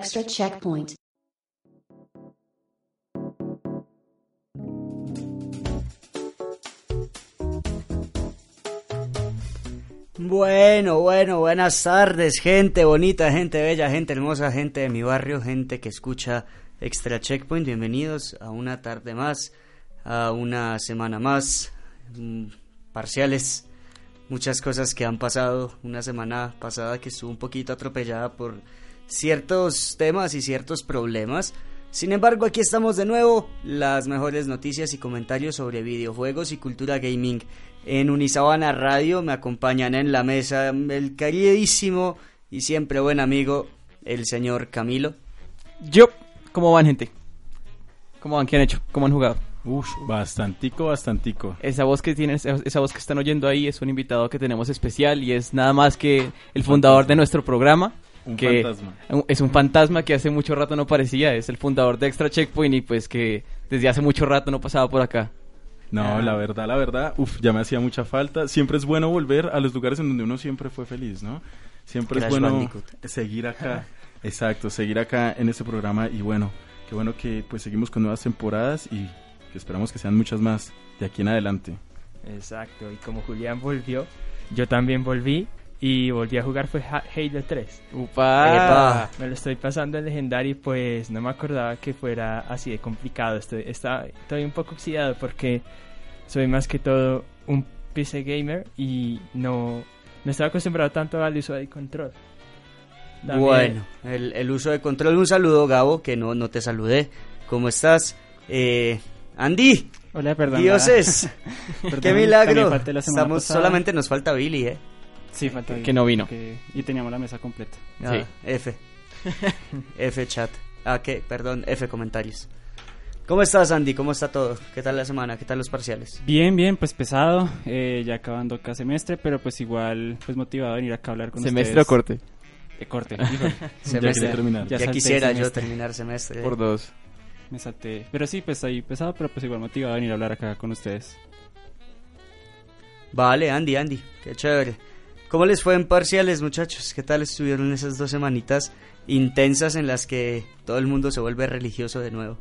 Extra checkpoint. Bueno, bueno, buenas tardes, gente bonita, gente bella, gente hermosa, gente de mi barrio, gente que escucha Extra Checkpoint. Bienvenidos a una tarde más, a una semana más, mm, parciales, muchas cosas que han pasado. Una semana pasada que estuvo un poquito atropellada por ciertos temas y ciertos problemas. Sin embargo, aquí estamos de nuevo, las mejores noticias y comentarios sobre videojuegos y cultura gaming en Unisabana Radio. Me acompañan en la mesa el queridísimo y siempre buen amigo, el señor Camilo. Yo, ¿cómo van, gente? ¿Cómo van? ¿Qué han hecho? ¿Cómo han jugado? Uf, bastantico, bastantico. Esa voz que tienen, esa esa voz que están oyendo ahí es un invitado que tenemos especial y es nada más que el fundador de nuestro programa. Un que fantasma. Es un fantasma que hace mucho rato no parecía, es el fundador de Extra Checkpoint y pues que desde hace mucho rato no pasaba por acá. No, Ah. la verdad, la verdad, uf, ya me hacía mucha falta. Siempre es bueno volver a los lugares en donde uno siempre fue feliz, ¿no? Siempre Crash es bueno Bandicoot. seguir acá. Exacto, seguir acá en este programa y bueno, qué bueno que pues seguimos con nuevas temporadas y que esperamos que sean muchas más de aquí en adelante. Exacto, y como Julián volvió, yo también volví y volví a jugar fue Ha- Halo 3. ¡Upa! Epa. Me lo estoy pasando en Legendary, pues no me acordaba que fuera así de complicado. Estoy, está- estoy un poco oxidado porque soy más que todo un PC gamer y no, no estaba acostumbrado tanto al uso del control. También- Bueno, el, el uso de control. Un saludo, Gabo, que no, no te saludé. ¿Cómo estás? Eh, Andy, Hola, perdón. dioses, Perdón, qué milagro. Estamos, pasada. solamente nos falta Billy, ¿eh? Sí, falta que no vino. que- y teníamos la mesa completa. Ah, Sí. F. F chat. Ah, ¿qué? Perdón, F comentarios. ¿Cómo estás, Andy? ¿Cómo está todo? ¿Qué tal la semana? ¿Qué tal los parciales? Bien, bien, pues pesado, eh, ya acabando cada semestre, pero pues igual, pues motivado a venir acá a hablar con ¿Semestre o ustedes. corte? Eh, corte, híjole, Ya Semestre. terminar. Ya Ya, quisiera yo semestre. terminar semestre. Por dos. me salté. Pero sí, pues ahí pesado, pero pues igual motivado a venir a hablar acá con ustedes. Vale, Andy, Andy, qué chévere. ¿Cómo les fue en parciales, muchachos? ¿Qué tal estuvieron esas dos semanitas intensas en las que todo el mundo se vuelve religioso de nuevo?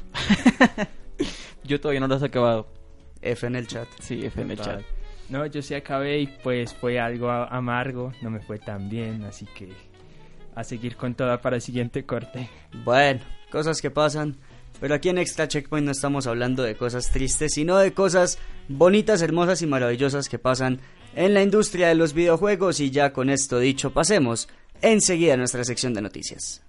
Yo todavía no lo has acabado. F en el chat. Sí, F en el chat. No, yo sí acabé y pues fue algo amargo, no me fue tan bien, así que a seguir con toda para el siguiente corte. Bueno, cosas que pasan. Pero aquí en Extra Checkpoint no estamos hablando de cosas tristes, sino de cosas bonitas, hermosas y maravillosas que pasan en la industria de los videojuegos. Y ya con esto dicho, pasemos enseguida a nuestra sección de noticias.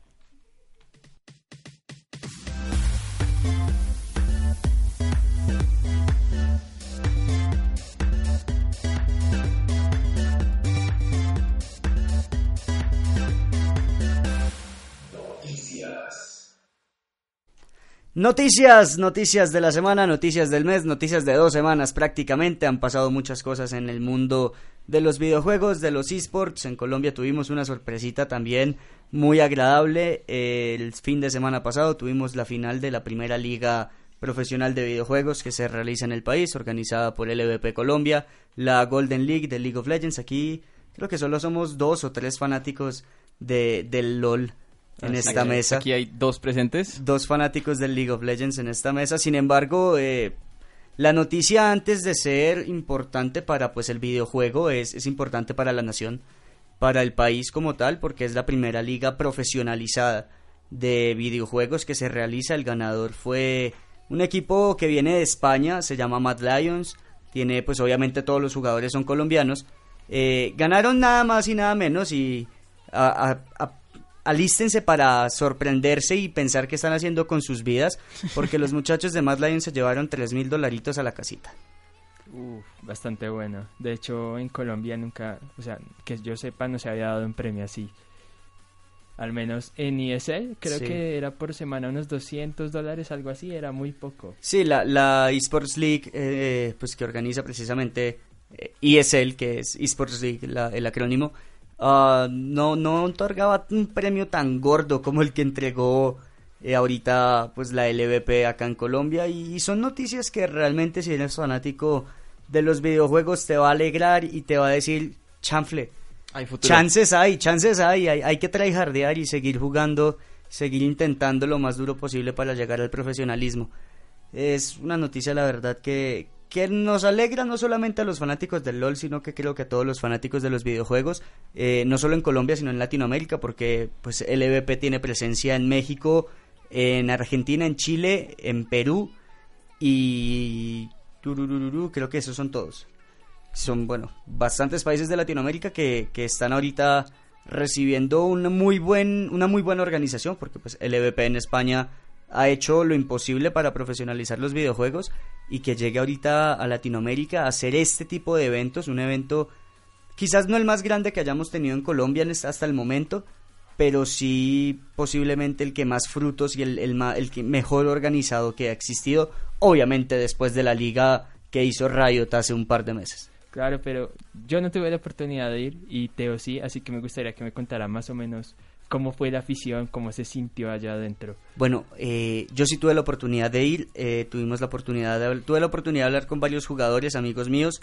Noticias, noticias de la semana, noticias del mes, noticias de dos semanas prácticamente. Han pasado muchas cosas en el mundo de los videojuegos, de los esports. En Colombia tuvimos una sorpresita también muy agradable. El fin de semana pasado tuvimos la final de la primera liga profesional de videojuegos que se realiza en el país, organizada por LVP Colombia, la Golden League de League of Legends. Aquí creo que solo somos dos o tres fanáticos de, del LOL en Así esta que mesa Aquí hay dos presentes. dos fanáticos del League of Legends en esta mesa. Sin embargo, eh, la noticia antes de ser importante para pues el videojuego es, es importante para la nación, para el país como tal, porque es la primera liga profesionalizada de videojuegos que se realiza. El ganador fue un equipo que viene de España, se llama Mad Lions. Tiene pues obviamente todos los jugadores son colombianos. Eh, ganaron nada más y nada menos y a- a- a- alístense para sorprenderse y pensar qué están haciendo con sus vidas, porque los muchachos de Mad Lions se llevaron tres mil dolaritos a la casita. Uf, bastante bueno. De hecho, en Colombia nunca, o sea, que yo sepa, no se había dado un premio así. Al menos en ESL, creo Sí. que era por semana unos 200 dólares, algo así, era muy poco. Sí, la, la eSports League, eh, pues que organiza precisamente eh, ESL, que es eSports League, la- el acrónimo, ah, no, no otorgaba un premio tan gordo como el que entregó eh, ahorita pues la LVP acá en Colombia y, y son noticias que realmente si eres fanático de los videojuegos te va a alegrar y te va a decir chanfle Hay chances hay chances hay hay, hay que tryhardear y seguir jugando seguir intentando lo más duro posible para llegar al profesionalismo. Es una noticia, la verdad, que, que nos alegra no solamente a los fanáticos del LOL, sino que creo que a todos los fanáticos de los videojuegos, eh, no solo en Colombia, sino en Latinoamérica, porque pues LVP tiene presencia en México, en Argentina, en Chile, en Perú y creo que esos son todos. Son, bueno, bastantes países de Latinoamérica que, que están ahorita recibiendo una muy, buen, una muy buena organización, porque pues LVP en España ha hecho lo imposible para profesionalizar los videojuegos y que llegue ahorita a Latinoamérica a hacer este tipo de eventos, un evento quizás no el más grande que hayamos tenido en Colombia hasta el momento, pero sí posiblemente el que más frutos y el, el, que mejor organizado que ha existido, obviamente después de la liga que hizo Riot hace un par de meses. Claro, pero yo no tuve la oportunidad de ir y Teo sí, así que me gustaría que me contara más o menos cómo fue la afición, cómo se sintió allá adentro. Bueno, eh, yo sí tuve la oportunidad de ir, eh, tuvimos la oportunidad de, tuve la oportunidad de hablar con varios jugadores, amigos míos.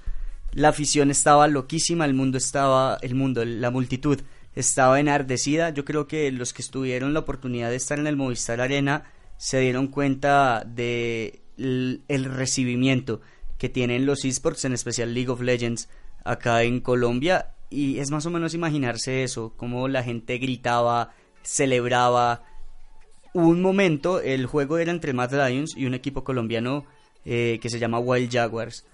La afición estaba loquísima, el mundo estaba, el mundo, la multitud estaba enardecida. Yo creo que los que estuvieron la oportunidad de estar en el Movistar Arena se dieron cuenta de el, recibimiento que tienen los esports, en especial League of Legends, acá en Colombia. Y es más o menos imaginarse eso, como la gente gritaba, celebraba. un momento, el juego era entre Mad Lions y un equipo colombiano eh, que se llama Wild Jaguars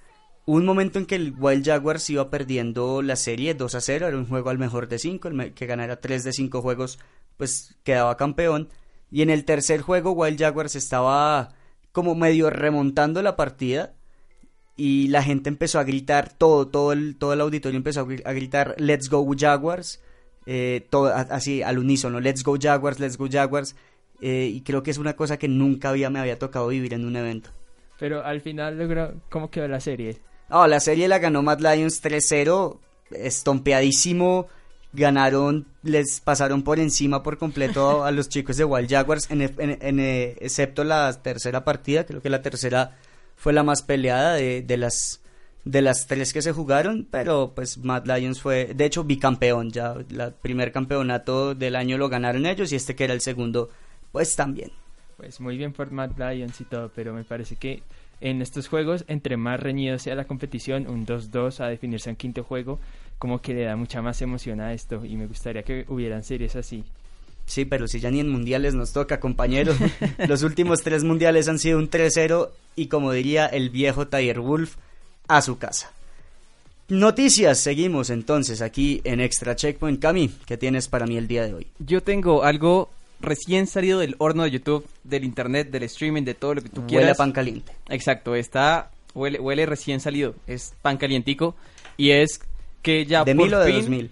un momento en que el Wild Jaguars iba perdiendo la serie 2 a 0, era un juego al mejor de 5, el que ganara 3 de 5 juegos pues quedaba campeón. Y en el tercer juego Wild Jaguars estaba como medio remontando la partida y la gente empezó a gritar, todo, todo el, todo el auditorio empezó a gritar Let's Go Jaguars, eh, todo, así al unísono, Let's Go Jaguars, Let's Go Jaguars. Eh, y creo que es una cosa que nunca había, me había tocado vivir en un evento. Pero al final logró, ¿cómo quedó la serie? Oh, la serie la ganó Mad Lions 3-0, estompeadísimo. Ganaron, les pasaron por encima por completo a los chicos de Wild Jaguars, en, eh, excepto la tercera partida. Creo que la tercera fue la más peleada de, las de las tres que se jugaron, pero pues Mad Lions fue, de hecho, bicampeón ya. El primer campeonato del año lo ganaron ellos y este que era el segundo, pues también. Pues muy bien por Mad Lions y todo, pero me parece que en estos juegos, entre más reñido sea la competición, un 2-2 a definirse en quinto juego, como que le da mucha más emoción a esto y me gustaría que hubieran series así. Sí, pero si ya ni en mundiales nos toca, compañeros. Los últimos tres mundiales han sido un 3-0 y como diría el viejo Tiger Wolf, a su casa. Noticias, seguimos entonces aquí en Extra Checkpoint. Cami, ¿qué tienes para mí el día de hoy? Yo tengo algo recién salido del horno de YouTube, del internet, del streaming, de todo lo que tú quieras. Huele a pan caliente. Exacto, está, huele, huele recién salido, es pan calientico y es que ya ¿De mil o de dos mil?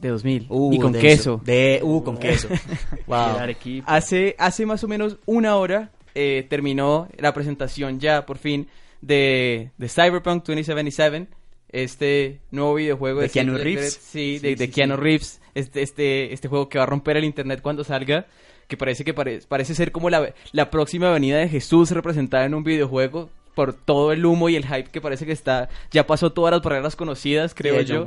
De dos mil. Uh, y con queso. De, uh, con queso. wow. Hace, hace más o menos una hora eh, terminó la presentación ya, por fin, de, de Cyberpunk 2077 este nuevo videojuego de, Keanu Reeves. Sí, de, Keanu Reeves, este, este, este juego que va a romper el internet cuando salga, que parece que parece ser como la, la próxima venida de Jesús representada en un videojuego por todo el humo y el hype que parece que está, ya pasó todas las barreras conocidas, creo yo.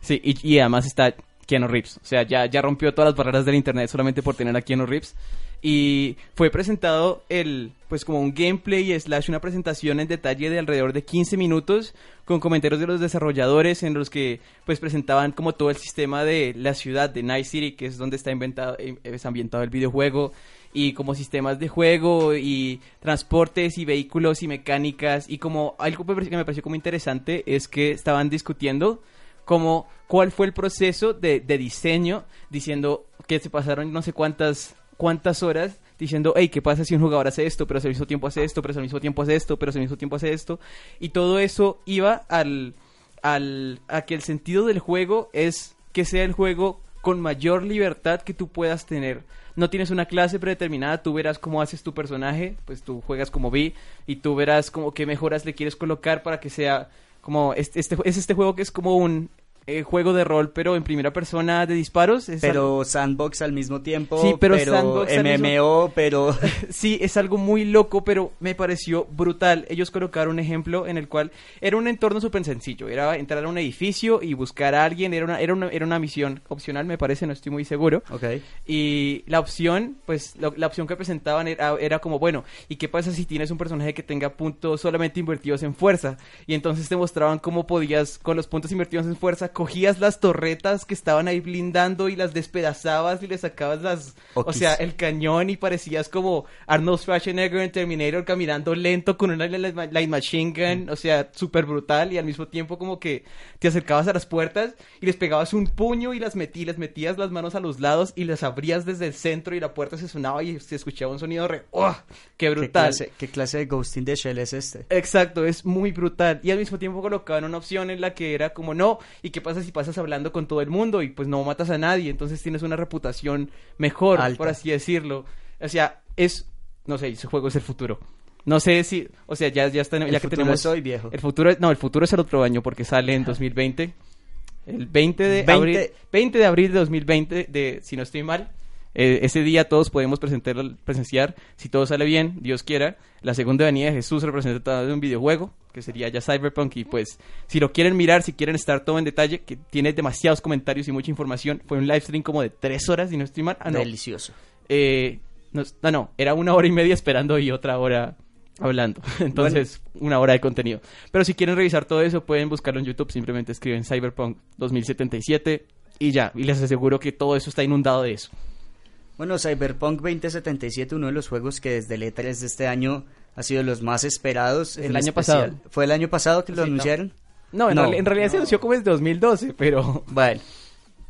Sí, y, y, además está Keanu Reeves, o sea, ya, ya rompió todas las barreras del internet solamente por tener a Keanu Reeves. Y fue presentado el pues como un gameplay slash una presentación en detalle de alrededor de 15 minutos con comentarios de los desarrolladores en los que pues presentaban como todo el sistema de la ciudad de Night City que es donde está inventado eh, es ambientado el videojuego y como sistemas de juego y transportes y vehículos y mecánicas. Y como algo que me pareció como interesante es que estaban discutiendo como cuál fue el proceso de, de diseño diciendo que se pasaron no sé cuántas cuántas horas diciendo, hey, ¿qué pasa si un jugador hace esto, pero al mismo tiempo hace esto, pero al mismo tiempo hace esto, pero al mismo tiempo hace esto? Y todo eso iba al, al, a que el sentido del juego es que sea el juego con mayor libertad que tú puedas tener. No tienes una clase predeterminada, tú verás cómo haces tu personaje, pues tú juegas como vi y tú verás como qué mejoras le quieres colocar para que sea como este, este es este juego que es como un eh, juego de rol, pero en primera persona de disparos. Es Pero sandbox al mismo tiempo, Sí, pero sandbox al MMO, pero... Sí, es algo muy loco, pero me pareció brutal. Ellos colocaron un ejemplo en el cual era un entorno súper sencillo. Era entrar a un edificio y buscar a alguien. Era una, era una, era una misión opcional, me parece, no estoy muy seguro. ok. Y la opción, pues la opción que presentaban era, era como, bueno, ¿y qué pasa si tienes un personaje que tenga puntos solamente invertidos en fuerza? Y entonces te mostraban cómo podías, con los puntos invertidos en fuerza, cogías las torretas que estaban ahí blindando y las despedazabas y le sacabas las... O sea, el cañón y parecías como Arnold Schwarzenegger en Terminator caminando lento con una light machine gun, o sea, súper brutal y al mismo tiempo como que te acercabas a las puertas y les pegabas un puño y las metí, les metías las manos a los lados y las abrías desde el centro y la puerta se sonaba y se escuchaba un sonido re... ¡Oh! ¡Qué ¿Qué brutal! clase, ¿Qué clase de Ghost in the Shell es este? Exacto, es muy brutal. Y al mismo tiempo colocaban una opción en la que era como, no, ¿y qué pasa si pasas hablando con todo el mundo y pues no matas a nadie? Entonces tienes una reputación mejor, Alta. por así decirlo. O sea, es, no sé, ese juego es el futuro. No sé si, o sea, ya, ya, está, El ya que tenemos... es hoy, viejo. El futuro, es- no, el futuro es el otro año porque sale en 2020. El 20 de 20. abril, 20 de abril de 2020, de, si no estoy mal. Eh, ese día todos podemos presentar, presenciar, si todo sale bien, Dios quiera, la segunda venida de Jesús representada de un videojuego, que sería ya Cyberpunk. Y pues, si lo quieren mirar, si quieren estar todo en detalle, que tiene demasiados comentarios y mucha información, fue un live stream como de tres horas, si no estoy mal. Ah, no. Delicioso. Eh, no, no, no, era una hora y media esperando y otra hora hablando. Entonces, una hora de contenido. Pero si quieren revisar todo eso, pueden buscarlo en YouTube. Simplemente escriben Cyberpunk 2077 y ya. Y les aseguro que todo eso está inundado de eso. Bueno, Cyberpunk 2077, uno de los juegos que desde el E3 de este año ha sido los más esperados. El año especial. pasado. ¿Fue el año pasado que lo Sí, anunciaron? No, en, No. en realidad se anunció como desde 2012, pero, Bueno,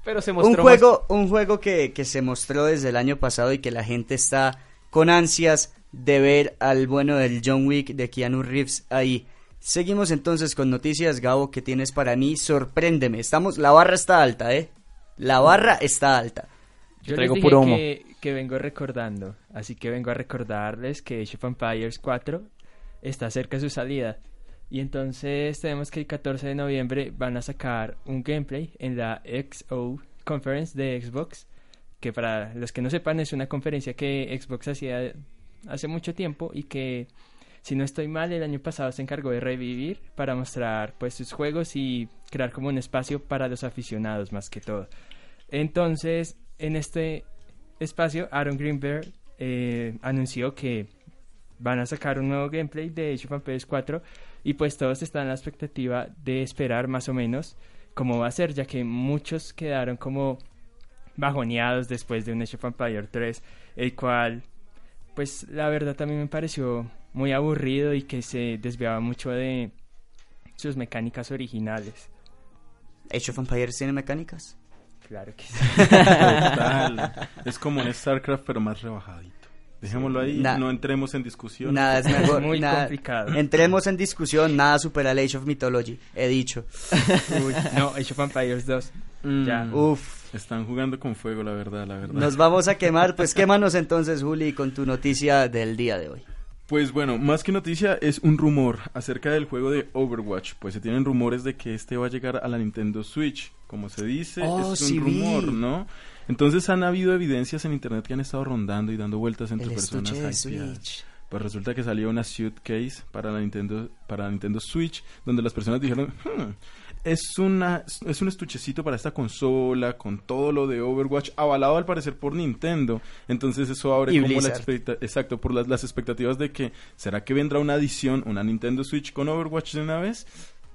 pero se mostró un más- juego, un juego que, que se mostró desde el año pasado y que la gente está con ansias de ver al bueno del John Wick de Keanu Reeves ahí. Seguimos entonces con noticias, Gabo, que tienes para mí. Sorpréndeme. Estamos, la barra está alta, ¿eh? La barra está alta. Yo traigo les dije puro humo. que, que vengo recordando, así que vengo a recordarles que Age of Empires 4 está cerca de su salida. Y entonces tenemos que el 14 de noviembre van a sacar un gameplay en la XO Conference de Xbox, que para los que no sepan es una conferencia que Xbox hacía hace mucho tiempo y que si no estoy mal el año pasado se encargó de revivir para mostrar pues sus juegos y crear como un espacio para los aficionados más que todo. Entonces, en este espacio, Aaron Greenberg eh, anunció que van a sacar un nuevo gameplay de Age of Empires 4 y pues todos están en la expectativa de esperar más o menos cómo va a ser, ya que muchos quedaron como bajoneados después de un Age of Empires 3, el cual pues la verdad también me pareció muy aburrido y que se desviaba mucho de sus mecánicas originales. ¿Age of Empires tiene mecánicas? Claro que sí. Total. es como un StarCraft, pero más rebajadito. Dejémoslo ahí, Na- no entremos en discusión. Nada es mejor. muy nada- complicado. Entremos en discusión, nada supera el Age of Mythology, he dicho. Uy, no, Age of Empires 2. Ya. Mm. Uf, Están jugando con fuego, la verdad, la verdad. nos vamos a quemar. Pues quémanos entonces, Juli, con tu noticia del día de hoy. Pues bueno, más que noticia es un rumor acerca del juego de Overwatch. Pues se tienen rumores de que este va a llegar a la Nintendo Switch. Como se dice, Oh, es un sí vi. rumor, ¿no? Entonces han habido evidencias en internet que han estado rondando y dando vueltas entre El personas de. Switch. Pues resulta que salió una suitcase para la Nintendo para la Nintendo Switch donde las personas dijeron, "Hmm, es una es un estuchecito para esta consola con todo lo de Overwatch avalado al parecer por Nintendo. Entonces eso abre Y como la exacto por las, las expectativas de que será que vendrá una adición, una Nintendo Switch con Overwatch de una vez.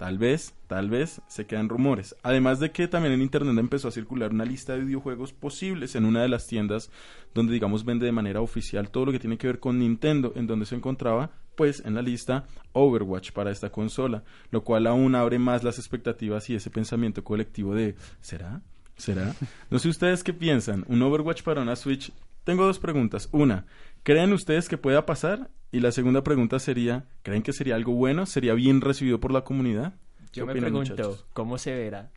Tal vez, tal vez, se quedan rumores. Además de que también en internet empezó a circular una lista de videojuegos posibles en una de las tiendas donde digamos vende de manera oficial todo lo que tiene que ver con Nintendo, en donde se encontraba pues en la lista Overwatch para esta consola, lo cual aún abre más las expectativas y ese pensamiento colectivo de ¿será? ¿Será? No sé ustedes qué piensan, un Overwatch para una Switch. Tengo dos preguntas. Una, ¿creen ustedes que pueda pasar? Y la segunda pregunta sería, ¿creen que sería algo bueno? ¿Sería bien recibido por la comunidad? ¿Qué Yo me opinan, pregunto, muchachos? ¿cómo se verá?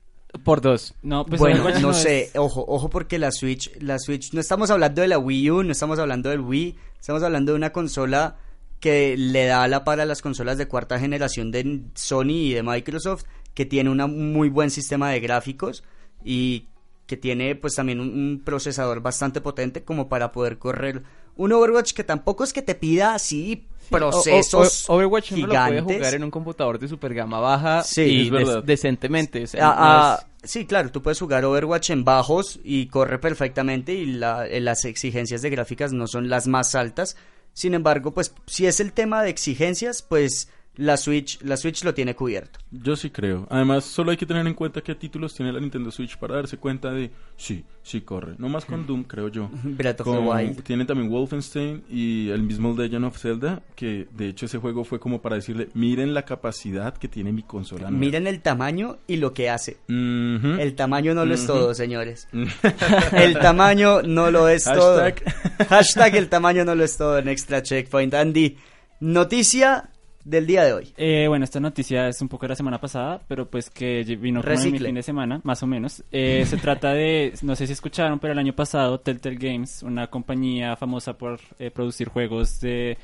Por dos. No, pues bueno, no es- sé, ojo, ojo porque la Switch, la Switch, no estamos hablando de la Wii U, no estamos hablando del Wii, estamos hablando de una consola que le da la para a las consolas de cuarta generación de Sony y de Microsoft, que tiene una- un muy buen sistema de gráficos y que tiene pues también un, un procesador bastante potente como para poder correr un Overwatch que tampoco es que te pida así procesos O- o- Overwatch uno lo puede gigantes. jugar en un computador de super gama baja Sí, y es verdad. des- decentemente. o sea, Ah, no ah, Sí, claro, tú puedes jugar Overwatch en bajos y corre perfectamente y la- eh, las exigencias de gráficas no son las más altas. Sin embargo, pues si es el tema de exigencias, pues la Switch, la Switch lo tiene cubierto. Yo sí creo. Además, solo hay que tener en cuenta qué títulos tiene la Nintendo Switch para darse cuenta de sí, sí corre. No más con Doom, creo yo. Breath of the Con- Wild. tiene también Wolfenstein y el mismo Legend of Zelda, que de hecho ese juego fue como para decirle, miren la capacidad que tiene mi consola. nueva". Miren el tamaño y lo que hace. El tamaño no lo es todo, señores. El tamaño no lo es todo. Hashtag. Hashtag el tamaño no lo es todo en Extra Checkpoint. Andy, noticia del día de hoy. Eh, bueno, esta noticia es un poco de la semana pasada, pero pues que vino como en mi fin de semana, más o menos. Eh, se trata de, no sé si escucharon, pero el año pasado Telltale Games, una compañía famosa por eh, producir juegos de,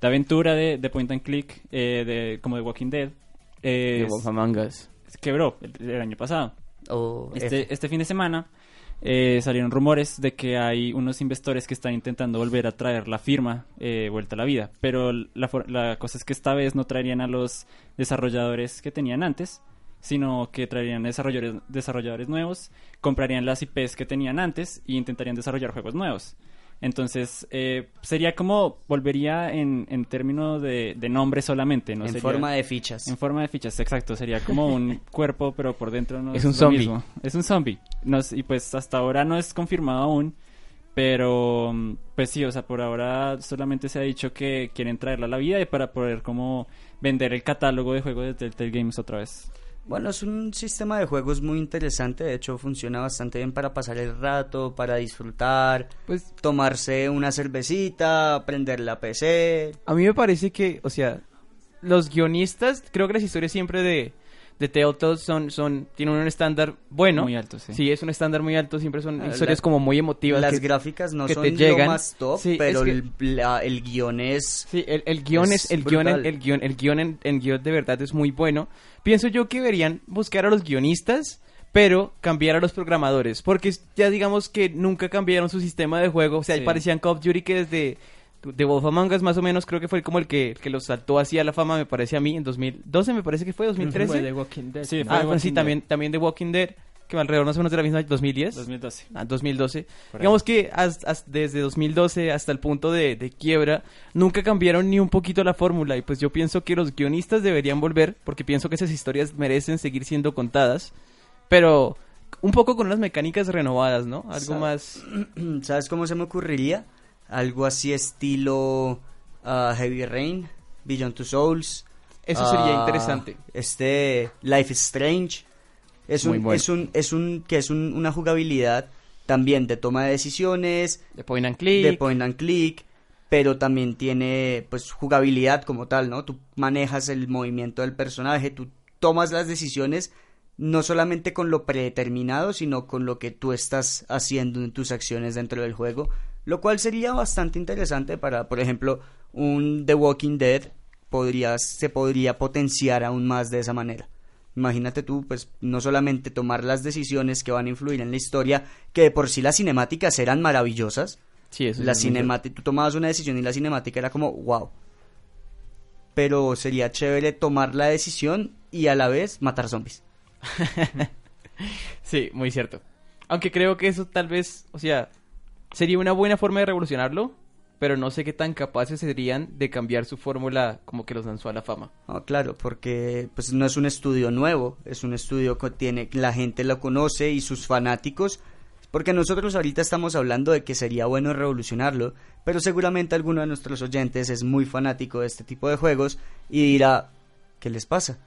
de aventura, de, de point and click, eh, de, como de Walking Dead, eh, de Wolf Among Us. quebró el, el año pasado. O F. Este, este fin de semana eh, salieron rumores de que hay unos inversores que están intentando volver a traer la firma eh, vuelta a la vida, pero la, cosa es que esta vez no traerían a los desarrolladores que tenían antes, sino que traerían desarrolladores, desarrolladores nuevos, comprarían las IPs que tenían antes y intentarían desarrollar juegos nuevos. Entonces, eh, sería como, volvería en, en términos de, de nombre solamente, ¿no? en Sería- forma de fichas. en forma de fichas, exacto. Sería como un cuerpo, pero por dentro no Es es, un lo zombie. mismo. Es un zombie. No y pues hasta ahora no es confirmado aún. Pero, mm, pues sí, o sea, por ahora solamente se ha dicho que quieren traerla a la vida y para poder como vender el catálogo de juegos de Telltale Games otra vez. Bueno, es un sistema de juegos muy interesante, de hecho funciona bastante bien para pasar el rato, para disfrutar, Pues tomarse una cervecita, prender la PC. a mí me parece que, o sea, los guionistas, creo que las historias siempre de, de Telltale son, son, tienen un estándar bueno. Muy alto, sí. Sí, es un estándar muy alto, siempre son Ah, historias la- como muy emotivas. Las que- gráficas no que son te lo llegan. más top, Sí, pero es que- el, la- el guion es... Sí, el, el guion Es es, el guion, brutal. el guion, el guion en, en guion de verdad es muy bueno. Pienso yo que deberían buscar a los guionistas, pero cambiar a los programadores, porque ya digamos que nunca cambiaron su sistema de juego, o sea, Sí. parecían Call of Duty que desde de Wolf Among Us más o menos creo que fue como el que, el que los saltó así a la fama, me parece a mí, en 2012 me parece que fue, 2013. Fue The Walking Dead. Sí, Ah, The bueno, sí, Walking también, también de Walking Dead, que alrededor más o menos de la misma, 2010. 2012. Ah, 2012. Por ahí. Digamos que has- has- desde 2012 hasta el punto de, de quiebra, nunca cambiaron ni un poquito la fórmula. Y pues yo pienso que los guionistas deberían volver, porque pienso que esas historias merecen seguir siendo contadas, pero un poco con unas mecánicas renovadas, ¿no? Algo más... ¿Sabes cómo se me ocurriría? Algo así estilo ah, Heavy Rain, Beyond Two Souls. Eso sería ah, interesante. Este Life is Strange. Es un, bueno. es un, es un, que es un- una jugabilidad también de toma de decisiones, De point and click. de point and click, pero también tiene pues jugabilidad como tal, ¿no? Tú manejas el movimiento del personaje, tú tomas las decisiones no solamente con lo predeterminado, sino con lo que tú estás haciendo en tus acciones dentro del juego, lo cual sería bastante interesante para, por ejemplo, un The Walking Dead podría, se podría potenciar aún más de esa manera. Imagínate tú, pues, no solamente tomar las decisiones que van a influir en la historia, que de por sí las cinemáticas eran maravillosas, Sí, eso la cinemática, tú tomabas una decisión y la cinemática era como, wow. Pero sería chévere tomar la decisión y a la vez matar zombies. Sí, muy cierto. Aunque creo que eso tal vez, o sea, sería una buena forma de revolucionarlo, pero no sé qué tan capaces serían de cambiar su fórmula como que los lanzó a la fama. Claro, porque pues no es un estudio nuevo, es un estudio que tiene, la gente lo conoce y sus fanáticos, porque nosotros ahorita estamos hablando de que sería bueno revolucionarlo, pero seguramente alguno de nuestros oyentes es muy fanático de este tipo de juegos y dirá, ¿qué les pasa?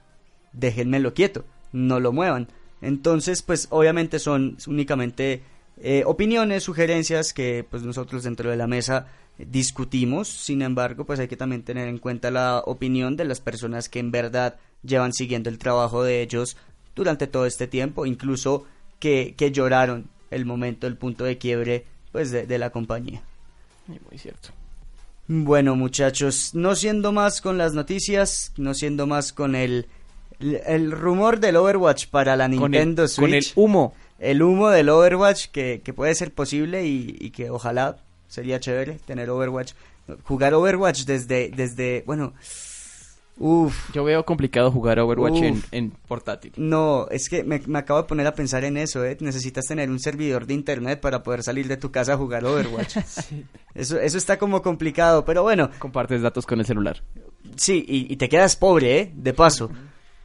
Déjenmelo quieto, no lo muevan. Entonces, pues obviamente son únicamente eh, opiniones, sugerencias que pues nosotros dentro de la mesa discutimos. Sin embargo, pues hay que también tener en cuenta la opinión de las personas que en verdad llevan siguiendo el trabajo de ellos durante todo este tiempo, incluso que, que lloraron el momento, el punto de quiebre pues de, de la compañía. Muy cierto. Bueno, muchachos, no siendo más con las noticias, no siendo más con el El, rumor del Overwatch para la Con Nintendo el, con el Switch. humo. El humo del Overwatch que, que puede ser posible y, y que ojalá sería chévere tener Overwatch. Jugar Overwatch desde, desde bueno, uff, Yo veo complicado jugar Overwatch en, Uf. en portátil. no, es que me, me acabo de poner a pensar en eso, ¿eh? Necesitas tener un servidor de internet para poder salir de tu casa a jugar Overwatch. Eso, eso está como complicado, pero bueno, Compartes datos con el celular. Sí, y, y te quedas pobre, ¿eh? De paso.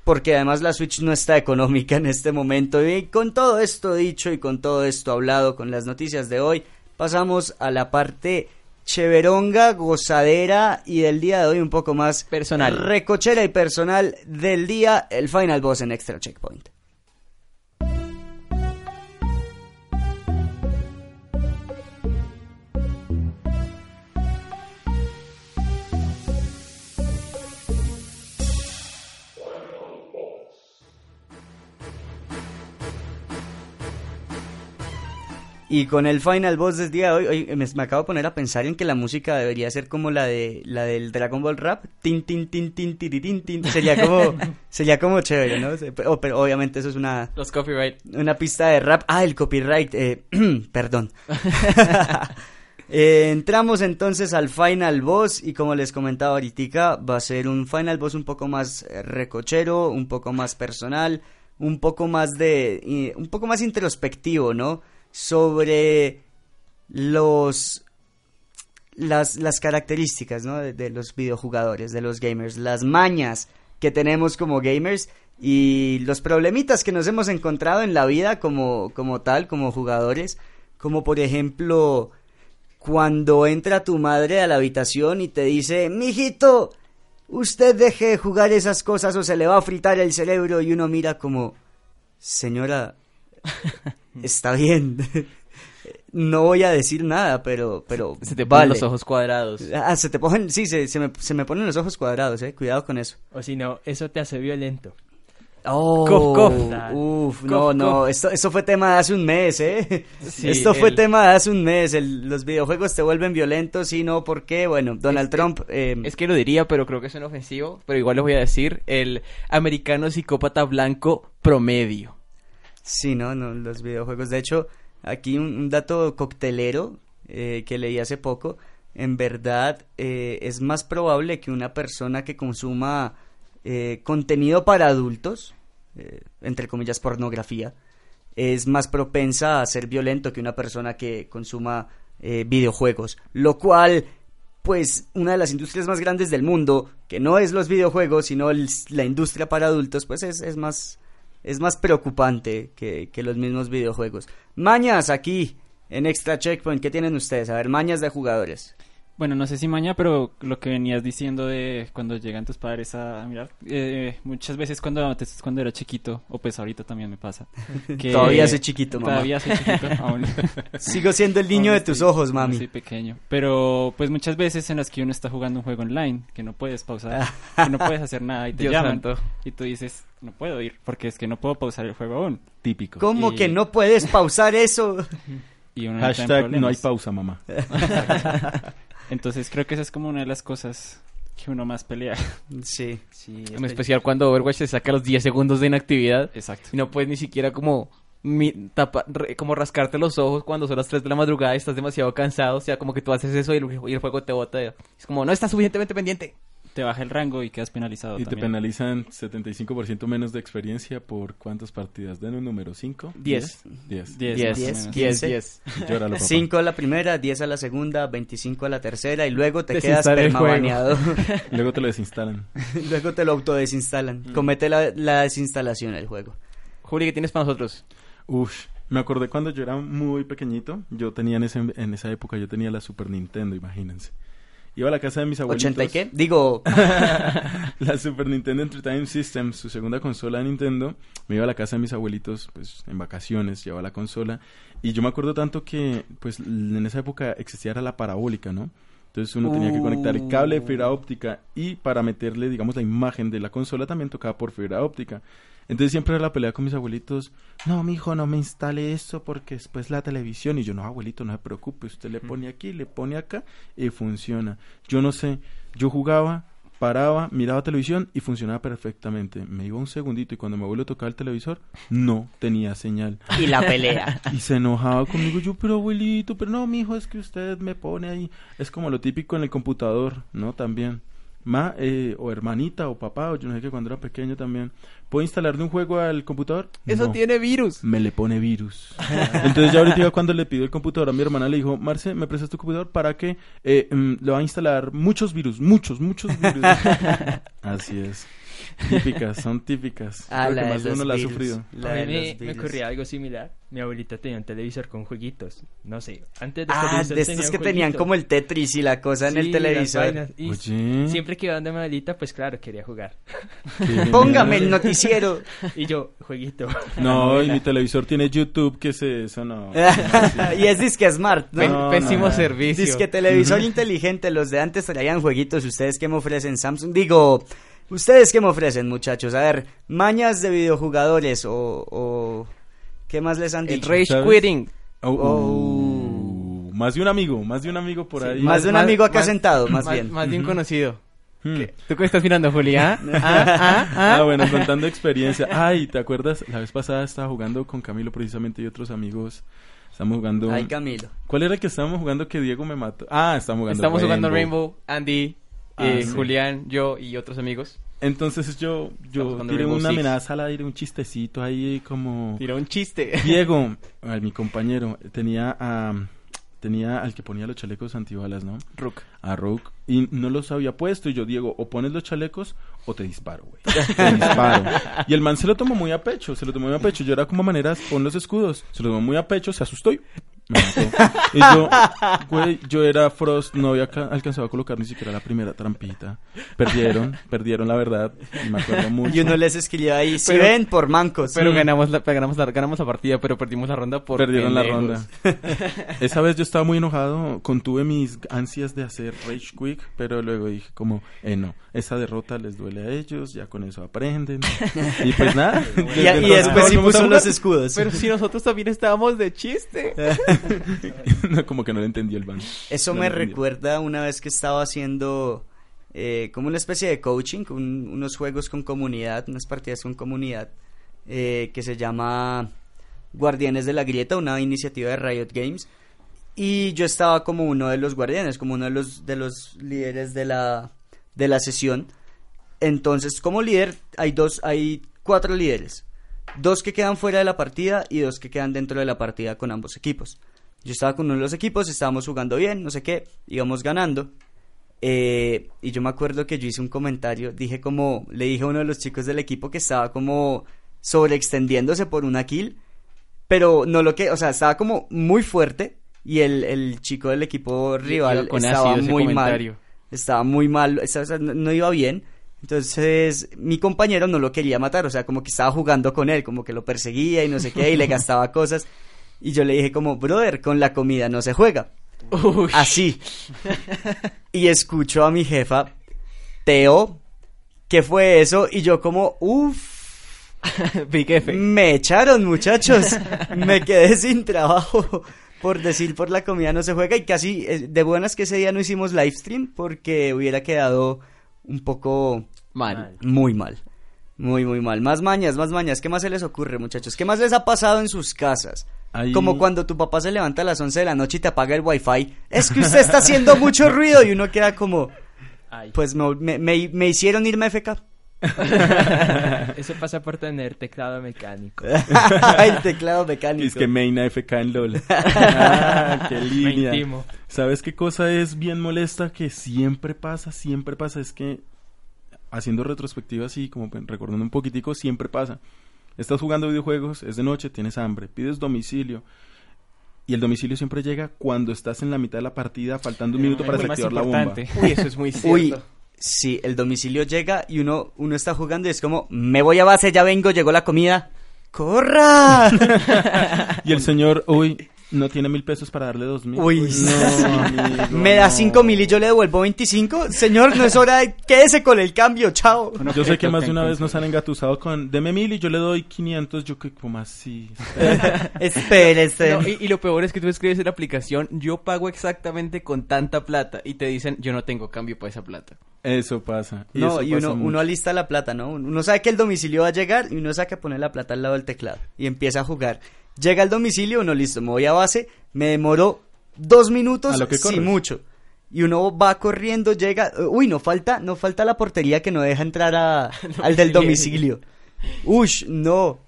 Porque además la Switch no está económica en este momento. Y con todo esto dicho y con todo esto hablado, con las noticias de hoy, pasamos a la parte cheveronga, gozadera y del día de hoy un poco más Personal. recochera y personal del día, el Final Boss en Extra Checkpoint. Y con el Final Boss del día de hoy, hoy me, me acabo de poner a pensar en que la música debería ser como la de la del Dragon Ball Rap, tin tin tin tin tiritín, tin. Sería como sería como chévere, ¿no? Pero, obviamente eso es una Los copyright. una pista de rap. Ah, el copyright, eh, perdón. Eh, entramos entonces al Final Boss y como les comentaba ahorita, va a ser un Final Boss un poco más eh, recochero, un poco más personal, un poco más de, un poco más introspectivo, ¿no? Sobre los las, las características ¿no? de, los videojugadores, de los gamers, las mañas que tenemos como gamers y los problemitas que nos hemos encontrado en la vida como, como tal, como jugadores, como por ejemplo cuando entra tu madre a la habitación y te dice, mijito, usted deje de jugar esas cosas o se le va a fritar el cerebro y uno mira como, señora, está bien. No voy a decir nada, pero, pero Se te ponen vale. los ojos cuadrados. Ah, se te ponen, sí, se, se me, se me ponen los ojos cuadrados, eh. Cuidado con eso. O si no, eso te hace violento. Oh, Cof, cof. Uf, Cof, no, no, esto, esto fue tema de hace un mes, eh. Sí, esto fue el- tema de hace un mes. el- los videojuegos te vuelven violentos, y no, ¿por qué? Bueno, Donald Es que- Trump, eh, Es que lo diría, pero creo que es ofensivo. Pero igual les voy a decir: el americano psicópata blanco promedio. Sí, no, no, los videojuegos. De hecho, aquí un, dato coctelero eh, que leí hace poco. En verdad, eh, es más probable que una persona que consuma eh, contenido para adultos, eh, entre comillas pornografía, es más propensa a ser violento que una persona que consuma videojuegos. Lo cual, pues, una de las industrias más grandes del mundo, que no es los videojuegos, sino el- la industria para adultos, pues es, es más es más preocupante que, que los mismos videojuegos. Mañas aquí en Extra Checkpoint, ¿qué tienen ustedes? A ver, mañas de jugadores. Bueno, no sé si maña, pero lo que venías diciendo de cuando llegan tus padres a mirar, eh, muchas veces cuando antes cuando era chiquito, o pues ahorita también me pasa. que- Todavía soy chiquito, mamá. Todavía soy chiquito, aún. Sigo siendo el niño Aún de tus ojos, mami. Soy pequeño. Pero pues muchas veces en las que uno está jugando un juego online, que no puedes pausar, que no puedes hacer nada y te Dios llaman. santo. Y tú dices, no puedo ir, porque es que no puedo pausar el juego aún. Típico. ¿Cómo Y- que no puedes pausar eso? Y uno Hashtag no hay pausa, mamá. Entonces creo que esa es como una de las cosas que uno más pelea. Sí. En especial cuando Overwatch te saca los 10 segundos de inactividad. Exacto. Y no puedes ni siquiera como mi- tapa- re- como rascarte los ojos cuando son las 3 de la madrugada y estás demasiado cansado. O sea, como que tú haces eso y el, y el juego te bota. Es como, no estás suficientemente pendiente. Te baja el rango y quedas penalizado Y te penalizan 75% menos de experiencia por cuántas partidas. Den un número, ¿5? Diez. 10. 10, Diez, más o diez, menos. diez. 10, 10. Llóralo, papá. 5 a la primera, 10 a la segunda, 25 a la tercera y luego te quedas permabaneado. Luego te lo desinstalan. luego te lo autodesinstalan. Comete la, la desinstalación del juego. Juli, ¿qué tienes para nosotros? Uf, me acordé cuando yo era muy pequeñito. Yo tenía en, ese, en esa época, yo tenía la Super Nintendo, imagínense. Iba a la casa de mis abuelitos. ¿80 y qué? Digo, la Super Nintendo Entertainment System, su segunda consola de Nintendo, me iba a la casa de mis abuelitos, pues, en vacaciones, llevaba la consola, y yo me acuerdo tanto que, pues, en esa época existía era la parabólica, ¿no? Entonces uno tenía que conectar el cable de fibra óptica y para meterle, digamos, la imagen de la consola también tocaba por fibra óptica. Entonces siempre era la pelea con mis abuelitos, no, mi hijo, no me instale eso porque después la televisión. Y yo, no, abuelito, no se preocupe, usted le pone aquí, le pone acá y funciona. Yo no sé, yo jugaba paraba, miraba televisión y funcionaba perfectamente. Me iba un segundito y cuando mi abuelo tocaba el televisor, no tenía señal. Y la pelea. Y se enojaba conmigo, yo, pero abuelito, pero no, mijo, es que usted me pone ahí. Es como lo típico en el computador, ¿no? También. Ma, eh, o hermanita, o papá, o yo no sé qué, cuando era pequeño también. ¿Puedo instalarle un juego al computador? Eso No. tiene virus. Me le pone virus. Entonces ya ahorita cuando le pido el computador a mi hermana le dijo, Marce, ¿me prestas tu computador para que eh, mm, le va a instalar muchos virus? Muchos, muchos virus. Así es. Típicas, son típicas. Ah, Creo la que más de uno la ha sufrido. La a mí me, ocurría algo similar. Mi abuelita tenía un televisor con jueguitos. No sé, antes de Ah, de estos tenía que tenían como el Tetris y la cosa en el televisor. vainas. Y Oye. siempre que iba donde mi abuelita, pues claro, quería jugar. qué Póngame el noticiero. Y yo, jueguito. No, y mi televisor tiene YouTube, que se eso no. y es disque smart, ¿no? No, pésimo no. servicio. Disque televisor inteligente, los de antes traían jueguitos. ¿Ustedes qué me ofrecen, Samsung? Digo, ¿ustedes qué me ofrecen, muchachos? A ver, mañas de videojugadores o... o... ¿Qué más les han El dicho? rage ¿Sabes? quitting. Oh, Oh. uh, más de un amigo, más de un amigo por Sí, ahí. Más de un Más- amigo acá más- sentado, más, Más, bien. más de un conocido. Hmm. ¿Qué? ¿Tú qué estás mirando, Juli? ¿Ah? ¿Ah? ¿Ah? Ah, ¿Ah? bueno, contando experiencia. Ay, ¿te acuerdas? La vez pasada estaba jugando con Camilo precisamente y otros amigos. Estamos jugando. Ay, Camilo. ¿Cuál era el que estábamos jugando que Diego me mató? Ah, estamos jugando Estamos jugando Rainbow, Andy, Ah, eh, sí. Julián, yo y otros amigos. Entonces yo, yo tiré una amenaza al aire, un chistecito ahí como... Tiró un chiste. Diego, mi compañero, tenía a... Tenía al que ponía los chalecos antibalas, ¿no? Rook. A Rook. Y no los había puesto. Y yo, Diego, o pones los chalecos o te disparo, güey. Te disparo. Y el man se lo tomó muy a pecho. Se lo tomó muy a pecho. Yo era como maneras, pon los escudos. Se lo tomó muy a pecho, se asustó y me mató. Y yo, güey, yo era Frost, no había ca- alcanzado a colocar ni siquiera la primera trampita. Perdieron, perdieron la verdad. Y me acuerdo mucho. Y uno les escribió ahí, si Pero- ven, por mancos. Pero Mm. ganamos la, ganamos, la, ganamos la partida, pero perdimos la ronda por Perdieron la ronda. Esa vez yo estaba muy enojado, contuve mis ansias de hacer Rage Quick, pero luego dije como, eh no, esa derrota les duele a ellos, ya con eso aprenden. y pues nada. Y, después sí puso los escudos. Pero si nosotros también estábamos de chiste. No, como que no le entendí el ban. Eso No me lo recuerda una vez que estaba haciendo eh, como una especie de coaching, un- unos juegos con comunidad, unas partidas con comunidad, eh, que se llama Guardianes de la Grieta, una iniciativa de Riot Games. Y yo estaba como uno de los guardianes, como uno de los, de los líderes de la, de la sesión. Entonces, como líder, hay dos, hay cuatro líderes. Dos que quedan fuera de la partida y dos que quedan dentro de la partida con ambos equipos. Yo estaba con uno de los equipos, estábamos jugando bien, no sé qué, íbamos ganando. Eh, y yo me acuerdo que yo hice un comentario, dije como, le dije a uno de los chicos del equipo que estaba como sobreextendiéndose por una kill, pero no lo que, o sea, estaba como muy fuerte y el, el chico del equipo rival estaba muy mal estaba muy mal, estaba- no iba bien. Entonces, mi compañero no lo quería matar, o sea, como que estaba jugando con él, como que lo perseguía y no sé qué, y le gastaba cosas. Y yo le dije como, brother, con la comida no se juega. Uy. Así. Y escucho a mi jefa, Teo, ¿qué fue eso? Y yo como, uff, me echaron muchachos, me quedé sin trabajo por decir por la comida no se juega y casi eh, de buenas que ese día no hicimos live stream porque hubiera quedado un poco Mal. muy mal. Muy, muy mal. Más mañas, más mañas. ¿Qué más se les ocurre, muchachos? ¿Qué más les ha pasado en sus casas? Ahí- Como cuando tu papá se levanta a las 11 de la noche y te apaga el wifi. Es que usted está haciendo mucho ruido y uno queda como... Ay, Pues me, me- me- me hicieron irme a FK. Eso pasa por tener teclado mecánico. el teclado mecánico. Es que main AFK en LOL. ah, qué Me línea. intimo. ¿Sabes qué cosa es bien molesta que siempre pasa? Siempre pasa. Es que haciendo retrospectiva así, como recordando un poquitico, siempre pasa. Estás jugando videojuegos, es de noche, tienes hambre, pides domicilio. Y el domicilio siempre llega cuando estás en la mitad de la partida, faltando un minuto para desactivar la bomba. Uy, eso es muy cierto. Uy, sí, el domicilio llega y uno, uno está jugando y es como, me voy a base, ya vengo, llegó la comida. ¡Corra! Y el señor, uy, no tiene mil pesos para darle dos mil. Uy, no, amigo, ¿Me da no. 5 mil y yo le devuelvo 25? Señor, no es hora de... Quédese con el cambio, chao. Yo sé que más de una vez nos han engatusado con deme mil y yo le doy 500. Yo que como así. Espérese. No, y, y lo peor es que tú escribes en la aplicación, yo pago exactamente con tanta plata. Y te dicen, yo no tengo cambio para esa plata. Eso pasa. No, eso y pasa uno, mucho. uno alista la plata, ¿no? Uno sabe que el domicilio va a llegar y uno sabe que poner la plata al lado del teclado y empieza a jugar. Llega al domicilio, uno listo, me voy a base, me demoró dos minutos, lo que sí corres. mucho. Y uno va corriendo, llega, uy, no falta, no falta la portería que no deja entrar a, al del domicilio. Ush, no.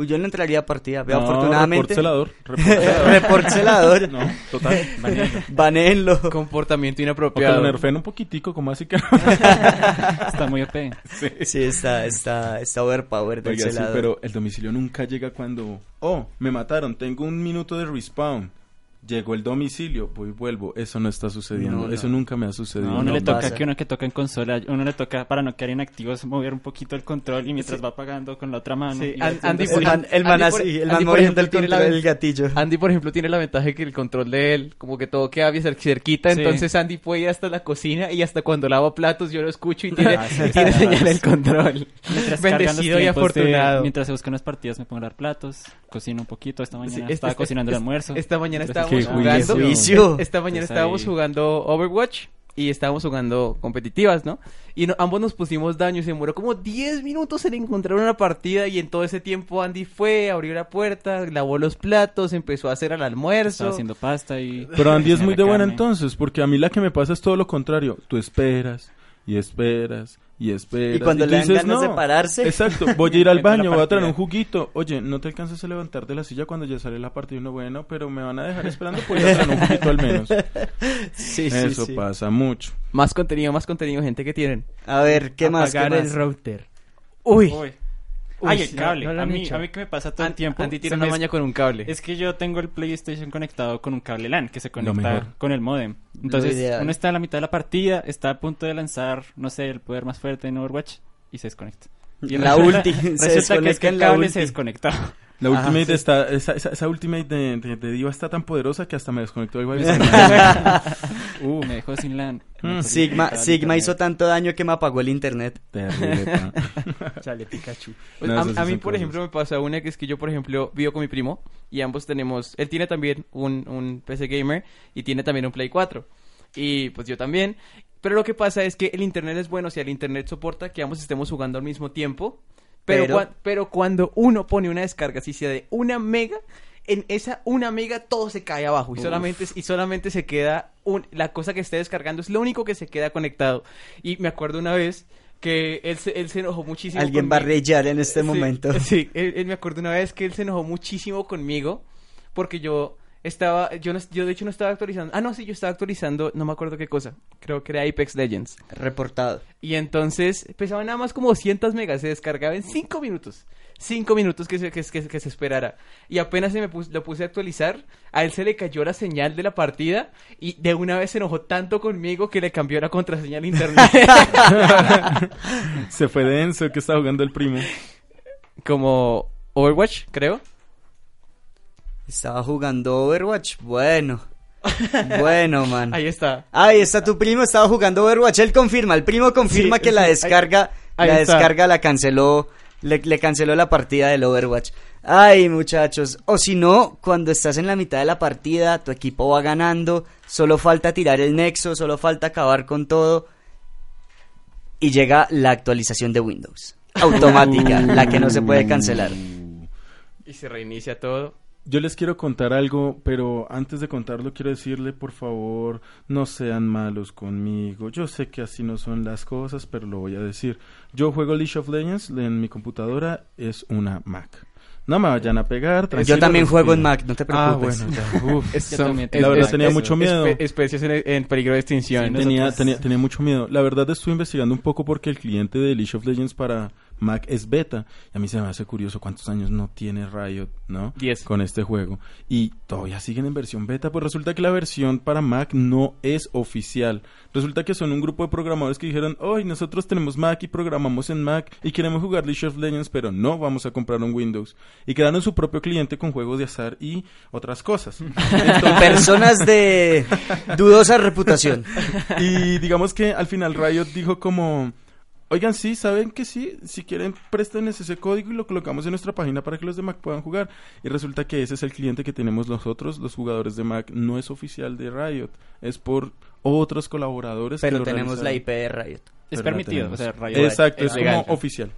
Uy, yo no entraría a partida, pero No, afortunadamente. report celador, report. No, total. Banéenlo. Comportamiento O que inapropiado. lo nerfen un poquitico, como así que. Está muy OP. Sí, está, está, está overpowered del Oiga, sí, celador. pero el domicilio nunca llega cuando. Oh, me mataron, tengo un minuto de respawn. Llegó el domicilio, voy y vuelvo. Eso no está sucediendo. No, no. Eso nunca me ha sucedido. No, a uno no le toca pasa. que uno que toca en consola, a uno le toca para no quedar inactivos mover un poquito el control y mientras va pagando con la otra mano. Sí, Andy, El por- man, el man Andy por- así, el man moviendo ejemplo, el tiene la control del gatillo. Andy, por ejemplo, tiene la ventaja de que el control de él, como que todo queda bien cer- cerquita, Sí. entonces Andy puede ir hasta la cocina y hasta cuando lava platos yo lo escucho y tiene, Ah, y tiene señal el control. Mientras los Bendecido y tiempos de- afortunado. mientras se buscan unas partidas me pongo a lavar platos, cocino un poquito. Esta mañana Sí, este- estaba este- cocinando el este- almuerzo. Esta mañana Mientras- estábamos jugando. juicio. Esta mañana Pues estábamos ahí. jugando Overwatch y estábamos jugando competitivas, ¿no? Y no- ambos nos pusimos daño y se demoró como 10 minutos en encontrar una partida y en todo ese tiempo Andy fue, abrió la puerta, lavó los platos, empezó a hacer el almuerzo. Estaba haciendo pasta y... Pero Andy es muy de buena entonces, porque a mí la que me pasa es todo lo contrario. Tú esperas y esperas y esperas. Y cuando tú le dan dices, ganas de "No". pararse. Exacto, voy a ir al baño, voy a traer un juguito. Oye, no te alcanzas a levantar de la silla cuando ya sale la partida. Y uno, bueno, pero me van a dejar esperando, pues voy a traer un juguito al menos. Sí, sí, Eso sí. pasa mucho. Más contenido, más contenido, gente que tienen. A ver, ¿qué más? ¿Qué Apagar el más? router. Uy. Uy. Uy, Ay, el cable. no a, mí, a mí que me pasa todo el tiempo. Andy tiene una me- maña con un cable. Es que yo tengo el PlayStation conectado con un cable LAN que se conecta con el modem. Entonces, uno está en la mitad de la partida, está a punto de lanzar, no sé, el poder más fuerte en Overwatch y se desconecta. Y La resulta- ulti, se Resulta que es que el la cable ulti. se desconectó. La Ajá, ultimate sí. está, esa, esa, esa ultimate de, de, de Diva está tan poderosa que hasta me desconectó el wifi. uh, Me dejó sin LAN. Mm, Sigma, Sigma hizo tanto daño que me apagó el internet. terrible. Chale, Pikachu. Pues No, a, a mí, por cosas. ejemplo, me pasa una que es que yo, por ejemplo, vivo con mi primo y ambos tenemos, él tiene también un, un PC gamer y tiene también un Play 4 y pues yo también. Pero lo que pasa es que el internet es bueno, si el internet soporta que ambos estemos jugando al mismo tiempo, pero, Pero- cua- pero cuando uno pone una descarga, si sea de una mega, en esa una mega todo se cae abajo y Uf. solamente, y solamente se queda un- la cosa que esté descargando, es lo único que se queda conectado. Y me acuerdo una vez que él se, él se enojó muchísimo. Alguien va a rellar en este Sí, momento. Sí, él, él me acuerdo una vez que él se enojó muchísimo conmigo porque yo estaba, yo, no, yo de hecho no estaba actualizando. Ah, no, sí, yo estaba actualizando, no me acuerdo qué cosa. Creo que era Apex Legends. Reportado. Y entonces pesaba nada más como 200 megas, se descargaba en 5 minutos. 5 minutos que se, que, que- que se esperara. Y apenas se me pus- lo puse a actualizar, a él se le cayó la señal de la partida y de una vez se enojó tanto conmigo que le cambió la contraseña al internet. Se fue denso que está jugando el primo. como Overwatch, creo. Estaba jugando Overwatch. Bueno. Bueno, man. Ahí está. Ahí está tu primo, estaba jugando Overwatch. Él confirma, el primo confirma Sí, que la sí, descarga, ahí la está. descarga la canceló, le, le canceló la partida del Overwatch. Ay, muchachos. O si no, cuando estás en la mitad de la partida, tu equipo va ganando, solo falta tirar el nexo, solo falta acabar con todo. Y llega la actualización de Windows. Automática, la que no se puede cancelar. Y se reinicia todo. Yo les quiero contar algo, pero antes de contarlo quiero decirle, por favor, no sean malos conmigo. Yo sé que así no son las cosas, pero lo voy a decir. Yo juego League of Legends en mi computadora, es una Mac. No me vayan a pegar. Yo también juego en. Mac, no te Ah, preocupes. bueno, ya. Uf. Es- Yo son- también es- La verdad es- tenía es- mucho miedo. espe- especies en, en peligro de extinción. Sí, Tenía, tenía, tenía mucho miedo. La verdad estuve investigando un poco porque el cliente de League of Legends para Mac es beta. Y a mí se me hace curioso cuántos años no tiene Riot, ¿no? Diez. Con este juego. Y todavía siguen en versión beta. Pues resulta que la versión para Mac no es oficial. Resulta que son un grupo de programadores que dijeron, hoy nosotros tenemos Mac y programamos en Mac y queremos jugar League of Legends, pero no vamos a comprar un Windows. Y crearon su propio cliente con juegos de azar y otras cosas. Personas de dudosa reputación. y digamos que al final Riot dijo como, oigan, sí, saben que sí, si quieren presten ese código y lo colocamos en nuestra página para que los de Mac puedan jugar. Y resulta que ese es el cliente que tenemos nosotros, los jugadores de Mac, no es oficial de Riot, es por otros colaboradores. que Pero lo tenemos la. IP de Riot. Es Pero permitido, tenemos. o sea, Riot Exacto, es es, como oficial.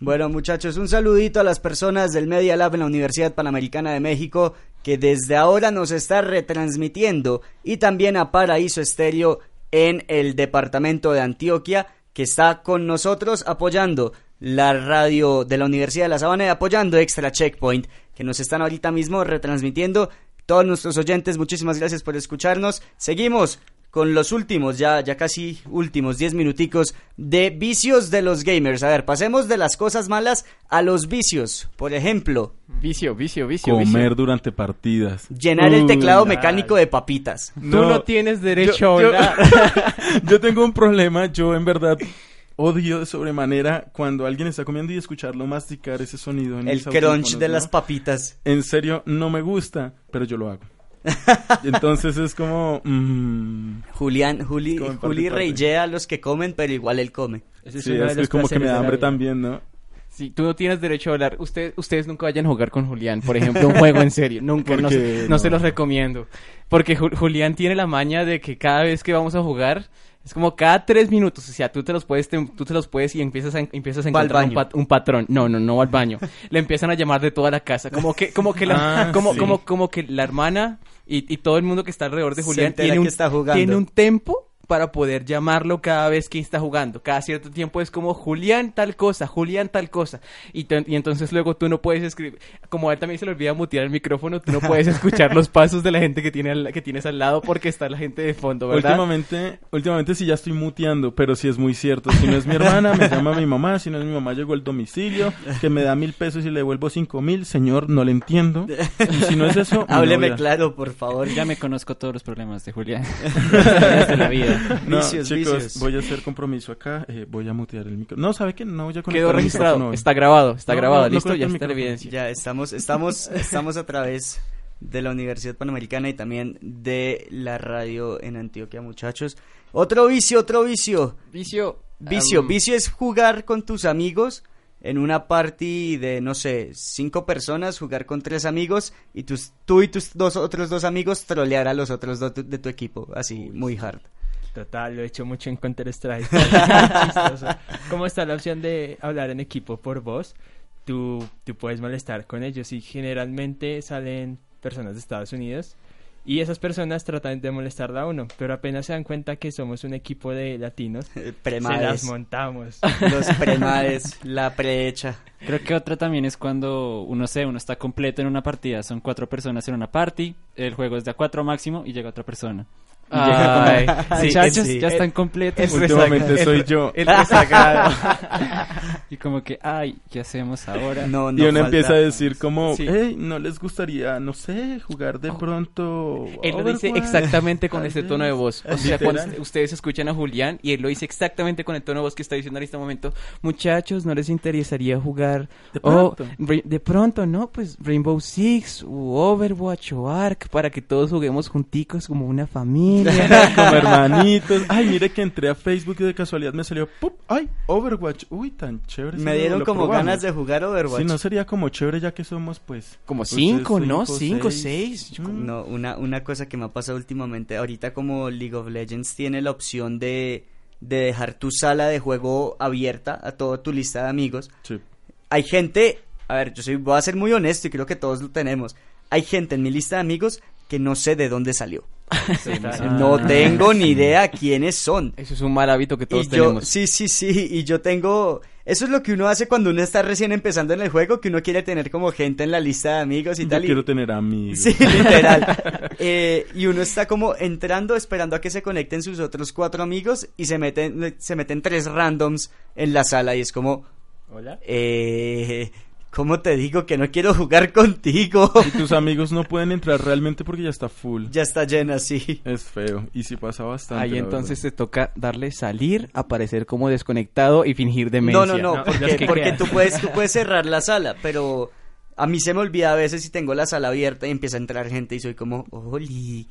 Bueno, muchachos, un saludito a las personas del Media Lab en la Universidad Panamericana de México que desde ahora nos está retransmitiendo y también a Paraíso Estéreo en el departamento de Antioquia que está con nosotros apoyando la radio de la Universidad de La Sabana y apoyando Extra Checkpoint que nos están ahorita mismo retransmitiendo. Todos nuestros oyentes, muchísimas gracias por escucharnos. Seguimos con los últimos, ya, ya casi últimos 10 minuticos de vicios de los gamers. A ver, pasemos de las cosas malas a los vicios. Por ejemplo, Vicio, vicio, vicio. Comer vicio. durante partidas. llenar el teclado ay. mecánico de papitas. Tú no, tienes derecho yo- a hablar. Yo tengo un problema, yo en verdad odio de sobremanera cuando alguien está comiendo y escucharlo masticar ese sonido. En El crunch de ¿no? las papitas. En serio, no me gusta, pero yo lo hago. Entonces es como... mm, Julián, Juli, Como Juli reyea a los que comen, pero igual él come. Ese sí, es, como que me da hambre también, ¿no? Sí, tú no tienes derecho a hablar. Usted, ustedes nunca vayan a jugar con Julián, por ejemplo, un juego en serio. Nunca, no, se los recomiendo. Porque Ju- Julián tiene la maña de que cada vez que vamos a jugar, es como cada tres minutos. O sea, tú te los puedes, te- tú te los puedes y empiezas a, empiezas a encontrar un, pat- un patrón. No, no, no va al baño. Le empiezan a llamar de toda la casa. Como que, como que la, Ah, como, sí. como, como que la hermana y, y todo el mundo que está alrededor de Julián tiene un, tiene un tempo para poder llamarlo cada vez que está jugando. Cada cierto tiempo es como Julián tal cosa, Julián tal cosa. Y, y entonces luego tú no puedes escribir, como a él también se le olvida mutear el micrófono, tú no puedes escuchar los pasos de la gente que, tiene al- que tienes al lado porque está la gente de fondo, ¿verdad? Últimamente, últimamente sí ya estoy muteando, pero sí es muy cierto. Si no es mi hermana, me llama mi mamá. Si no es mi mamá, llegó el domicilio, que me da mil pesos y le devuelvo cinco mil. Señor, no le entiendo. Y si no es eso, Hábleme novia. claro, por favor. Ya me conozco todos los problemas de Julián. de la vida. No, Vicios, chicos, vicios. voy a hacer compromiso acá. eh, voy a mutear el micro. No, ¿sabe qué? No, ya Quedó conectaron el registrado, micrófono. está grabado, está No, grabado, no, listo, ya está la micrófono. evidencia. Ya estamos, estamos, estamos a través de la Universidad Panamericana y también de la radio en Antioquia, muchachos. Otro vicio, otro vicio. Vicio. Vicio, am, vicio es jugar con tus amigos en una party de, no sé, cinco personas, jugar con tres amigos y tus, tú y tus dos otros dos amigos trolear a los otros dos de tu equipo, así, muy hard. Total, lo he hecho mucho en Counter-Strike. ¿Cómo está la opción de hablar en equipo por voz? Tú, tú puedes molestar con ellos y generalmente salen personas de Estados Unidos y esas personas tratan de molestarla a uno, pero apenas se dan cuenta que somos un equipo de latinos, se las Premades, montamos. los premades, la prehecha. Creo que otra también es cuando uno sé, uno está completo en una partida, son cuatro personas en una party, el juego es de a cuatro máximo y llega otra persona. Ay, sí, muchachos, sí. ya están completos. Es Últimamente soy el- yo. El. Y como que, ay, ¿qué hacemos ahora? No, no y uno falta- empieza a decir como, Sí. hey, ¿no les gustaría, no sé, jugar de pronto Él lo dice Overwatch?" exactamente con ese tono de voz. O sea, cuando ustedes escuchan a Julián y él lo dice exactamente con el tono de voz que está diciendo en este momento. Muchachos, ¿no les interesaría jugar? De Oh, pronto. De pronto, ¿no? Pues Rainbow Six, u Overwatch o Ark, para que todos juguemos junticos como una familia. como hermanitos. Ay, mire que entré a Facebook y de casualidad me salió, ¡pup! ¡Ay! Overwatch. Uy, tan chévere. Me dieron como probamos. ganas de jugar Overwatch. Sí, no sería como chévere ya que somos, pues. Como ustedes cinco, ¿no? Cinco, seis. seis. Mm. No, una, una cosa que me ha pasado últimamente, ahorita como League of Legends tiene la opción de, de dejar tu sala de juego abierta a toda tu lista de amigos, Sí. hay gente, a ver, yo soy, voy a ser muy honesto y creo que todos lo tenemos, hay gente en mi lista de amigos que no sé de dónde salió. No tengo ni idea quiénes son. Eso es un mal hábito que todos y yo, tenemos. sí, sí, sí, y yo tengo, eso es lo que uno hace cuando uno está recién empezando en el juego, que uno quiere tener como gente en la lista de amigos y Yo tal. y- quiero tener amigos. Sí, literal. Eh, y uno está como entrando esperando a que se conecten sus otros cuatro amigos y se meten, se meten tres randoms en la sala y es como, Hola. Eh, ¿Cómo te digo que no quiero jugar contigo? Y tus amigos no pueden entrar realmente porque ya está full. ya está llena, sí. Es feo. Y sí pasa bastante. Ahí entonces verdad. te toca darle salir, aparecer como desconectado y fingir demencia. No, no, no, No, porque, que porque tú puedes, tú puedes cerrar la sala, pero a mí se me olvida a veces si tengo la sala abierta y empieza a entrar gente y soy como, Oli,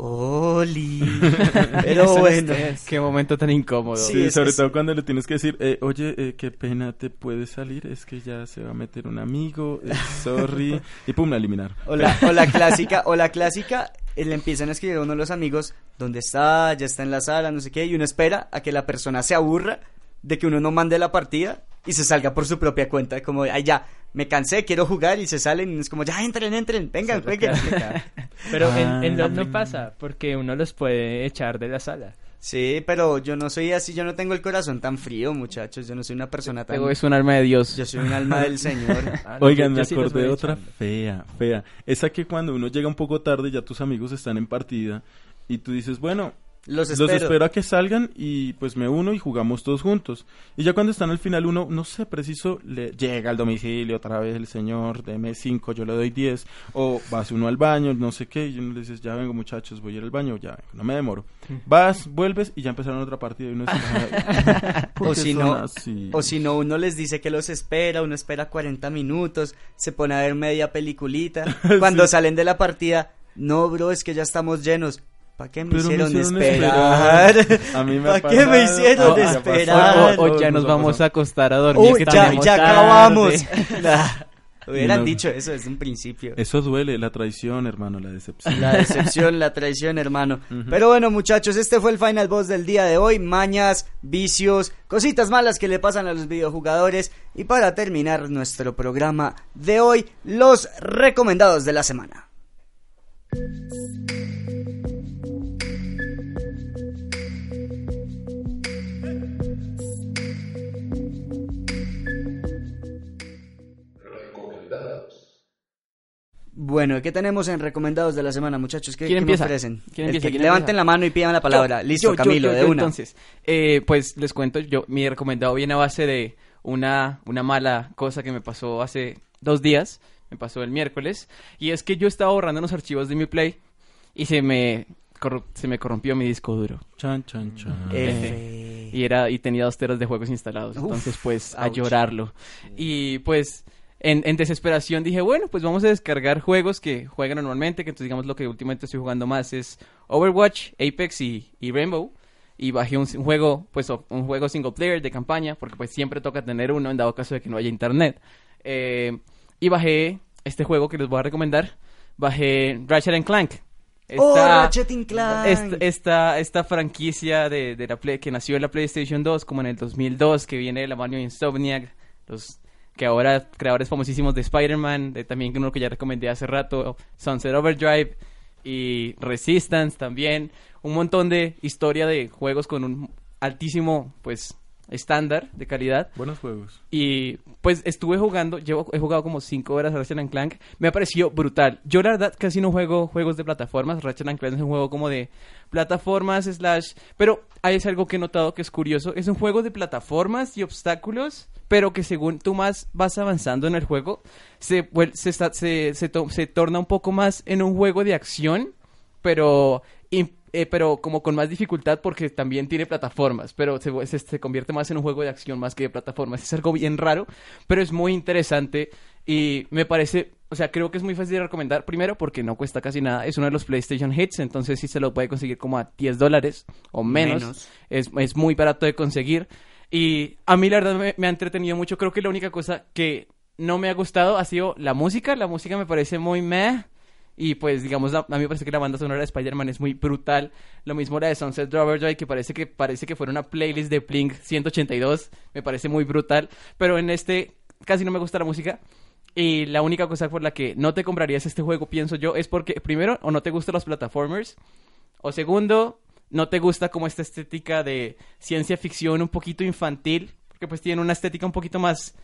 Oli. Pero bueno. Qué momento tan incómodo. Sí, Sí, es- sobre es- todo cuando le tienes que decir, eh, oye, eh, qué pena, ¿te puedes salir? Es que ya se va a meter un amigo, eh, sorry. y pum, a eliminar. O la, o la clásica, o la clásica, eh, le empiezan a escribir a uno de los amigos, ¿dónde está? Ya está en la sala, no sé qué, y uno espera a que la persona se aburra de que uno no mande la partida y se salga por su propia cuenta, como, ay ya, me cansé, quiero jugar, y se salen, y es como, ya entren, entren, vengan, jueguen. Pero Ah. en, en LOL no pasa, porque uno los puede echar de la sala. Sí, pero yo no soy así, yo no tengo el corazón tan frío, muchachos, yo no soy una persona tan... Es un alma de Dios. Yo soy un alma del Señor. Ah, no, Oigan, yo- me acordé de otra echando. fea, fea. Esa que cuando uno llega un poco tarde ya tus amigos están en partida y tú dices, bueno, Los los espero. a que salgan y pues me uno y jugamos todos juntos. Y ya cuando están al final uno, no sé, preciso, le llega al domicilio otra vez el señor, deme 5, yo le doy 10. O vas uno al baño, no sé qué, y uno le dices, ya vengo muchachos, voy a ir al baño, ya vengo, no me demoro. Vas, vuelves y ya empezaron otra partida y uno dice, "Ay, ¿por O si no- así?". O si no, uno les dice que los espera, uno espera 40 minutos, se pone a ver media peliculita. Cuando salen de la partida, no, bro, es que ya estamos llenos. ¿Para qué me Pero me hicieron esperar? A mí me ha ¿Para qué me hicieron Ah, esperar? O, o ya Nos vamos a acostar a dormir. Uy, que ya, acabamos. Nah, hubieran No. dicho eso desde un principio. Eso duele, la traición, hermano, la decepción. La decepción, la traición, hermano. Pero bueno, muchachos, este fue el Final Boss del día de hoy. Mañas, vicios, cositas malas que le pasan a los videojugadores. Y para terminar nuestro programa de hoy, los recomendados de la semana. Bueno, ¿qué tenemos en recomendados de la semana, muchachos? ¿Qué, ¿Quién qué empieza? me ofrecen? ¿Quién El empieza? que- ¿Quién levanten empieza? la mano y pidan la palabra. Yo, Listo, yo, Camilo, yo, de una. Entonces, eh, pues les cuento, yo mi recomendado viene a base de una, una mala cosa que me pasó hace dos días, me pasó el miércoles, y es que yo estaba borrando unos archivos de mi Play y se me, se me corrompió mi disco duro. Chan, chan, chan. F. Y era y tenía dos teras de juegos instalados. Uf, entonces, pues, a llorarlo. Y pues, en, en desesperación dije, bueno, pues vamos a descargar juegos que juegan normalmente, que entonces digamos lo que últimamente estoy jugando más es Overwatch, Apex y, y Rainbow. Y bajé un, un juego, pues un juego single player de campaña, porque pues siempre toca tener uno en dado caso de que no haya internet. Eh, y bajé este juego que les voy a recomendar. Bajé Ratchet and Clank. ¡Oh, Esta- Ratchet and Clank! esta, esta, esta franquicia de, de la Play, que nació en la PlayStation 2 como en el 2002, que viene de la mano de Insomniac, los que ahora creadores famosísimos de Spider-Man, de también uno que ya recomendé hace rato, Sunset Overdrive y Resistance también, un montón de historia de juegos con un altísimo pues estándar de calidad Buenos juegos. y pues estuve jugando, llevo, he jugado como 5 horas a Ratchet and Clank. Me ha parecido brutal. Yo la verdad casi no juego juegos de plataformas. Ratchet and Clank es un juego como de plataformas slash... Pero hay es algo que he notado que es curioso. Es un juego de plataformas y obstáculos, pero que según tú más vas avanzando en el juego, se, se, se, se se torna un poco más en un juego de acción, pero... eh, pero como con más dificultad porque también tiene plataformas, pero se, se, se convierte más en un juego de acción más que de plataformas. Es algo bien raro, pero es muy interesante y me parece, o sea, creo que es muy fácil de recomendar. Primero porque no cuesta casi nada, es uno de los PlayStation Hits, entonces sí se lo puede conseguir como a 10 dólares o menos. Menos. Es, es muy barato de conseguir. Y a mí la verdad me, me ha entretenido mucho. Creo que la única cosa que no me ha gustado ha sido la música. La música me parece muy meh. Y pues, digamos, a mí me parece que la banda sonora de Spider-Man es muy brutal. Lo mismo la de Sunset Overdrive, que parece que parece que fuera una playlist de Blink 182. Me parece muy brutal. Pero en este casi no me gusta la música. Y la única cosa por la que no te comprarías este juego, pienso yo, es porque, primero, o no te gustan los platformers. O segundo, no te gusta como esta estética de ciencia ficción un poquito infantil. Porque pues tiene una estética un poquito más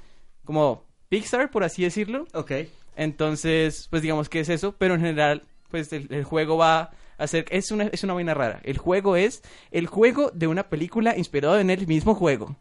como Pixar, por así decirlo. Ok. Entonces, pues digamos que es eso, pero en general, pues el, el juego va a ser, es una, es una vaina rara. El juego es el juego de una película inspirado en el mismo juego.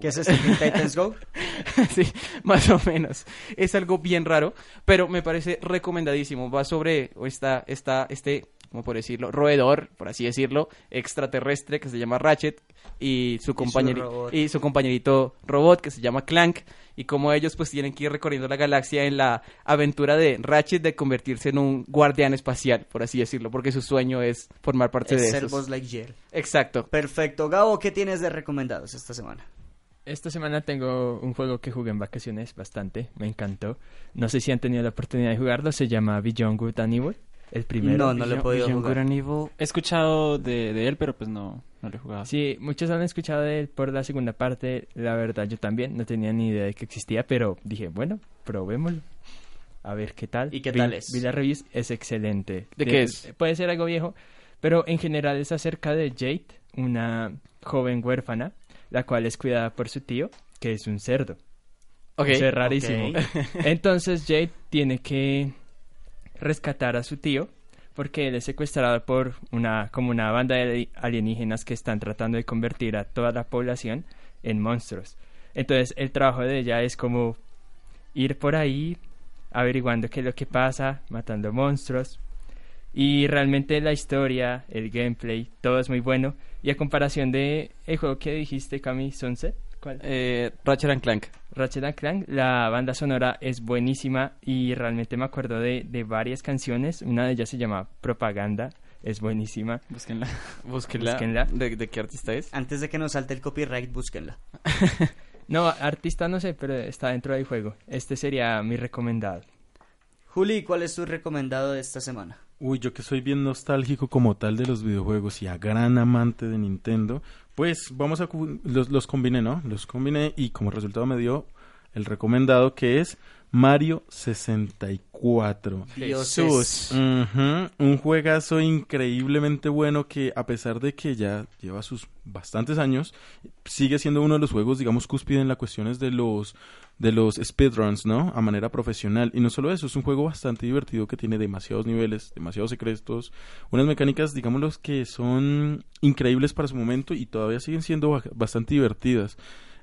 ¿Qué es este Teen Titans Go? sí, más o menos. Es algo bien raro, pero me parece recomendadísimo. Va sobre esta, esta, este, ¿cómo por decirlo? Roedor, por así decirlo, extraterrestre que se llama Ratchet y su, compañeri- robot. y su compañerito robot que se llama Clank y como ellos pues tienen que ir recorriendo la galaxia en la aventura de Ratchet de convertirse en un guardián espacial, por así decirlo, porque su sueño es formar parte de Es ser esos. Lightyear. Exacto. Perfecto. Gabo, ¿qué tienes de recomendados esta semana? Esta semana tengo un juego que jugué en vacaciones bastante, me encantó. No sé si han tenido la oportunidad de jugarlo, se llama Beyond Good and Evil, el primero. No, no lo he podido jugar. Good and Evil. He escuchado de, de él, pero pues no, no lo he jugado. Sí, muchos han escuchado de él por la segunda parte, la verdad yo también, no tenía ni idea de que existía, pero dije, bueno, probémoslo. A ver qué tal. ¿Y qué Vi- tal es? Vi la reviews, es excelente. ¿De qué es? Puede ser algo viejo, pero en general es acerca de Jade, una joven huérfana, la cual es cuidada por su tío, que es un cerdo. Ok. Eso es rarísimo. Entonces Jade tiene que rescatar a su tío porque él es secuestrado por una como una banda de alienígenas que están tratando de convertir a toda la población en monstruos. Entonces el trabajo de ella es como ir por ahí averiguando qué es lo que pasa, matando monstruos. Y realmente la historia, el gameplay, todo es muy bueno. Y a comparación de el juego que dijiste, Cami, Sunset, ¿cuál? Eh, Ratchet and Clank. Ratchet and Clank, la banda sonora es buenísima y realmente me acuerdo de, de varias canciones. Una de ellas se llama Propaganda, es buenísima. Búsquenla. Búsquenla. Búsquenla. ¿De, de qué artista es? Antes de que nos salte el copyright, búsquenla. No, artista no sé, pero está dentro del juego. Este sería mi recomendado. Juli, ¿cuál es tu recomendado de esta semana? Uy, yo que soy bien nostálgico como tal de los videojuegos y a gran amante de Nintendo, pues vamos a... Los, los combiné, ¿no? Los combiné y como resultado me dio el recomendado que es Mario 64. Dioses. Ujú, Un juegazo increíblemente bueno que a pesar de que ya lleva sus bastantes años, sigue siendo uno de los juegos, digamos, cúspide en las cuestiones de los de los speedruns, ¿no? A manera profesional. Y no solo eso, es un juego bastante divertido que tiene demasiados niveles, demasiados secretos, unas mecánicas, digámoslo, que son increíbles para su momento y todavía siguen siendo ba- bastante divertidas.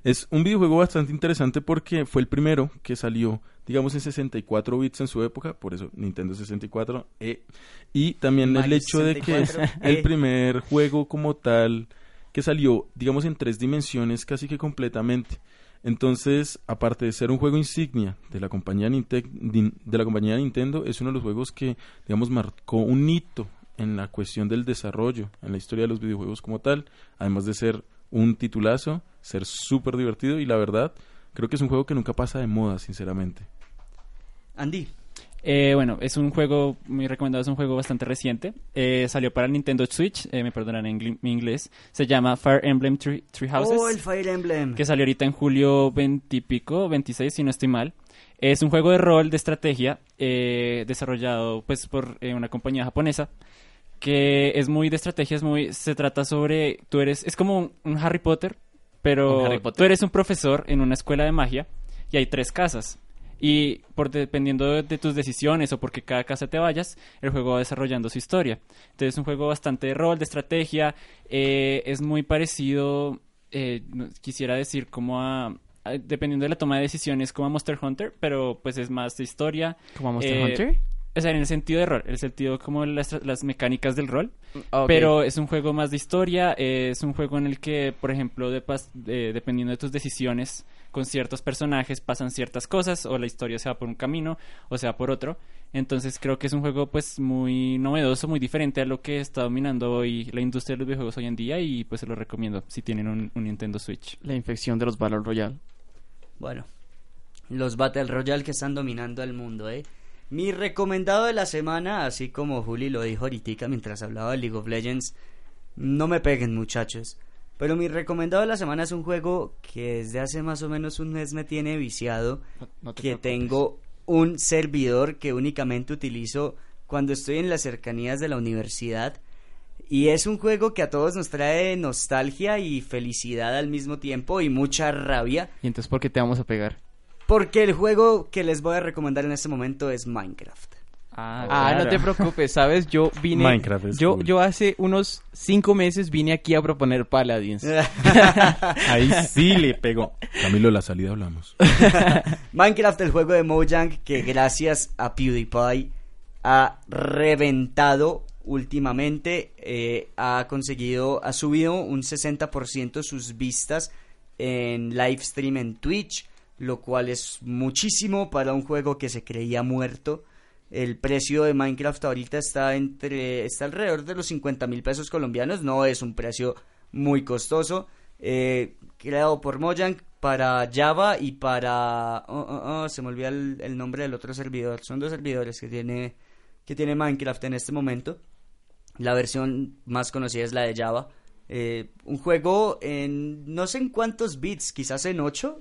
Es un videojuego bastante interesante porque fue el primero que salió, digamos, en 64 bits en su época, por eso Nintendo 64. eh, y también el hecho de que es 64, el eh. primer juego como tal que salió, digamos, en tres dimensiones casi que completamente. Entonces, aparte de ser un juego insignia de la compañía Ninte- de la compañía Nintendo, es uno de los juegos que, digamos, marcó un hito en la cuestión del desarrollo, en la historia de los videojuegos como tal, además de ser un titulazo, ser súper divertido y la verdad, creo que es un juego que nunca pasa de moda, sinceramente. Andy, Eh, bueno, es un juego, muy recomendado, es un juego bastante reciente. Eh, salió para el Nintendo Switch, eh, me perdonarán en mi inglés. Se llama Fire Emblem Three, Three Houses. oh, el Fire Emblem. que salió ahorita en julio 20 y pico, 26 si no estoy mal. Es un juego de rol de estrategia eh, desarrollado pues por eh, una compañía japonesa que es muy de estrategia, es muy se trata sobre tú eres es como un, un Harry Potter, pero tú eres un profesor en una escuela de magia y hay tres casas. Y por dependiendo de, de tus decisiones o porque cada casa te vayas, el juego va desarrollando su historia. Entonces es un juego bastante de rol, de estrategia, eh, es muy parecido, eh, quisiera decir como a, a- dependiendo de la toma de decisiones como a Monster Hunter, pero pues es más de historia. ¿Como Monster Eh, Hunter? O sea, en el sentido de rol, el sentido como las, las mecánicas del rol. Ah. Pero es un juego más de historia, eh, es un juego en el que, por ejemplo, de pas- de- dependiendo de tus decisiones con ciertos personajes pasan ciertas cosas o la historia se va por un camino o se va por otro. Entonces creo que es un juego pues muy novedoso, muy diferente a lo que está dominando hoy la industria de los videojuegos hoy en día y pues se lo recomiendo si tienen un, un Nintendo Switch. La infección de los Battle Royale. Bueno, los Battle Royale que están dominando el mundo, ¿eh? Mi recomendado de la semana, así como Juli lo dijo ahorita mientras hablaba de League of Legends, no me peguen muchachos. Pero mi recomendado de la semana es un juego que desde hace más o menos un mes me tiene viciado, No- no te que preocupes. tengo un servidor que únicamente utilizo cuando estoy en las cercanías de la universidad. Y es un juego que a todos nos trae nostalgia y felicidad al mismo tiempo y mucha rabia. ¿Y entonces por qué te vamos a pegar? Porque el juego que les voy a recomendar en este momento es Minecraft. Ah, claro. no te preocupes, ¿sabes? Yo vine... Minecraft es yo, cool. yo hace unos cinco meses vine aquí a proponer Paladins. Ahí sí le pegó. Camilo, la salida hablamos. Minecraft, el juego de Mojang, que gracias a PewDiePie ha reventado últimamente, eh, ha conseguido, ha subido un 60% sus vistas en live stream en Twitch, lo cual es muchísimo para un juego que se creía muerto. El precio de Minecraft ahorita está entre está alrededor de los 50 mil pesos colombianos, no es un precio muy costoso. eh, creado por Mojang para Java y para oh, oh, oh, se me olvida el, nombre del otro servidor. Son dos servidores que tiene que tiene Minecraft en este momento. La versión más conocida es la de Java. Eh, un juego en no sé en cuántos bits, quizás en 8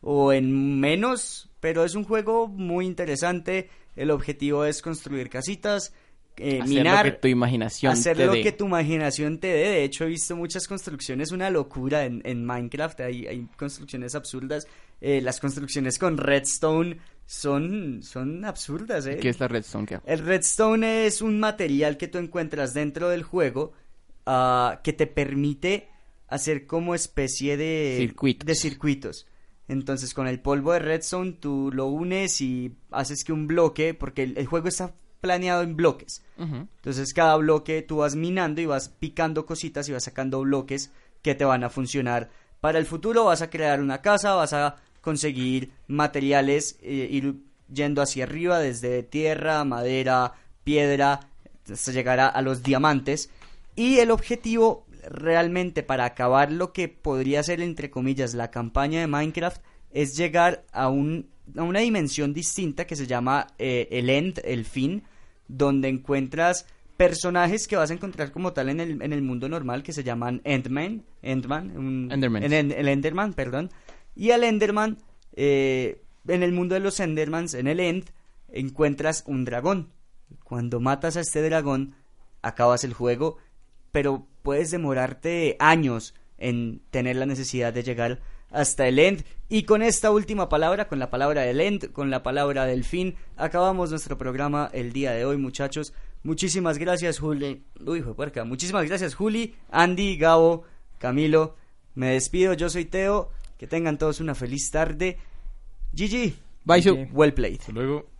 o en menos, pero es un juego muy interesante. El objetivo es construir casitas, eh, Hacer minar, lo que tu imaginación hacer te lo que tu imaginación te dé. De hecho, he visto muchas construcciones, una locura en, en Minecraft. Hay, hay construcciones absurdas. Eh, las construcciones con redstone son, son absurdas, ¿eh? ¿Qué es la redstone? ¿Qué? El redstone es un material que tú encuentras dentro del juego ah, que te permite hacer como especie de Circuitos. de circuitos. Entonces con el polvo de redstone tú lo unes y haces que un bloque, porque el, el juego está planeado en bloques. Ujú. Entonces cada bloque tú vas minando y vas picando cositas y vas sacando bloques que te van a funcionar para el futuro. Vas a crear una casa, vas a conseguir materiales, eh, ir yendo hacia arriba desde tierra, madera, piedra, hasta llegar a, a los diamantes. Y el objetivo realmente para acabar lo que podría ser entre comillas la campaña de Minecraft es llegar a, un, a una dimensión distinta que se llama eh, el end, el fin, donde encuentras personajes que vas a encontrar como tal en el, en el mundo normal que se llaman Endman, Endman, un- Endermans. en- en- el Enderman, perdón, y al Enderman, eh, en el mundo de los Endermans, en el End, encuentras un dragón. Cuando matas a este dragón, acabas el juego, pero puedes demorarte años en tener la necesidad de llegar hasta el end. Y con esta última palabra, con la palabra del end, con la palabra del fin, acabamos nuestro programa el día de hoy, muchachos. Muchísimas gracias, Juli. Uy, fue puerca. Muchísimas gracias, Juli, Andy, Gabo, Camilo. Me despido, yo soy Teo. Que tengan todos una feliz tarde. GG. Bye. Sí. Well played. Hasta luego.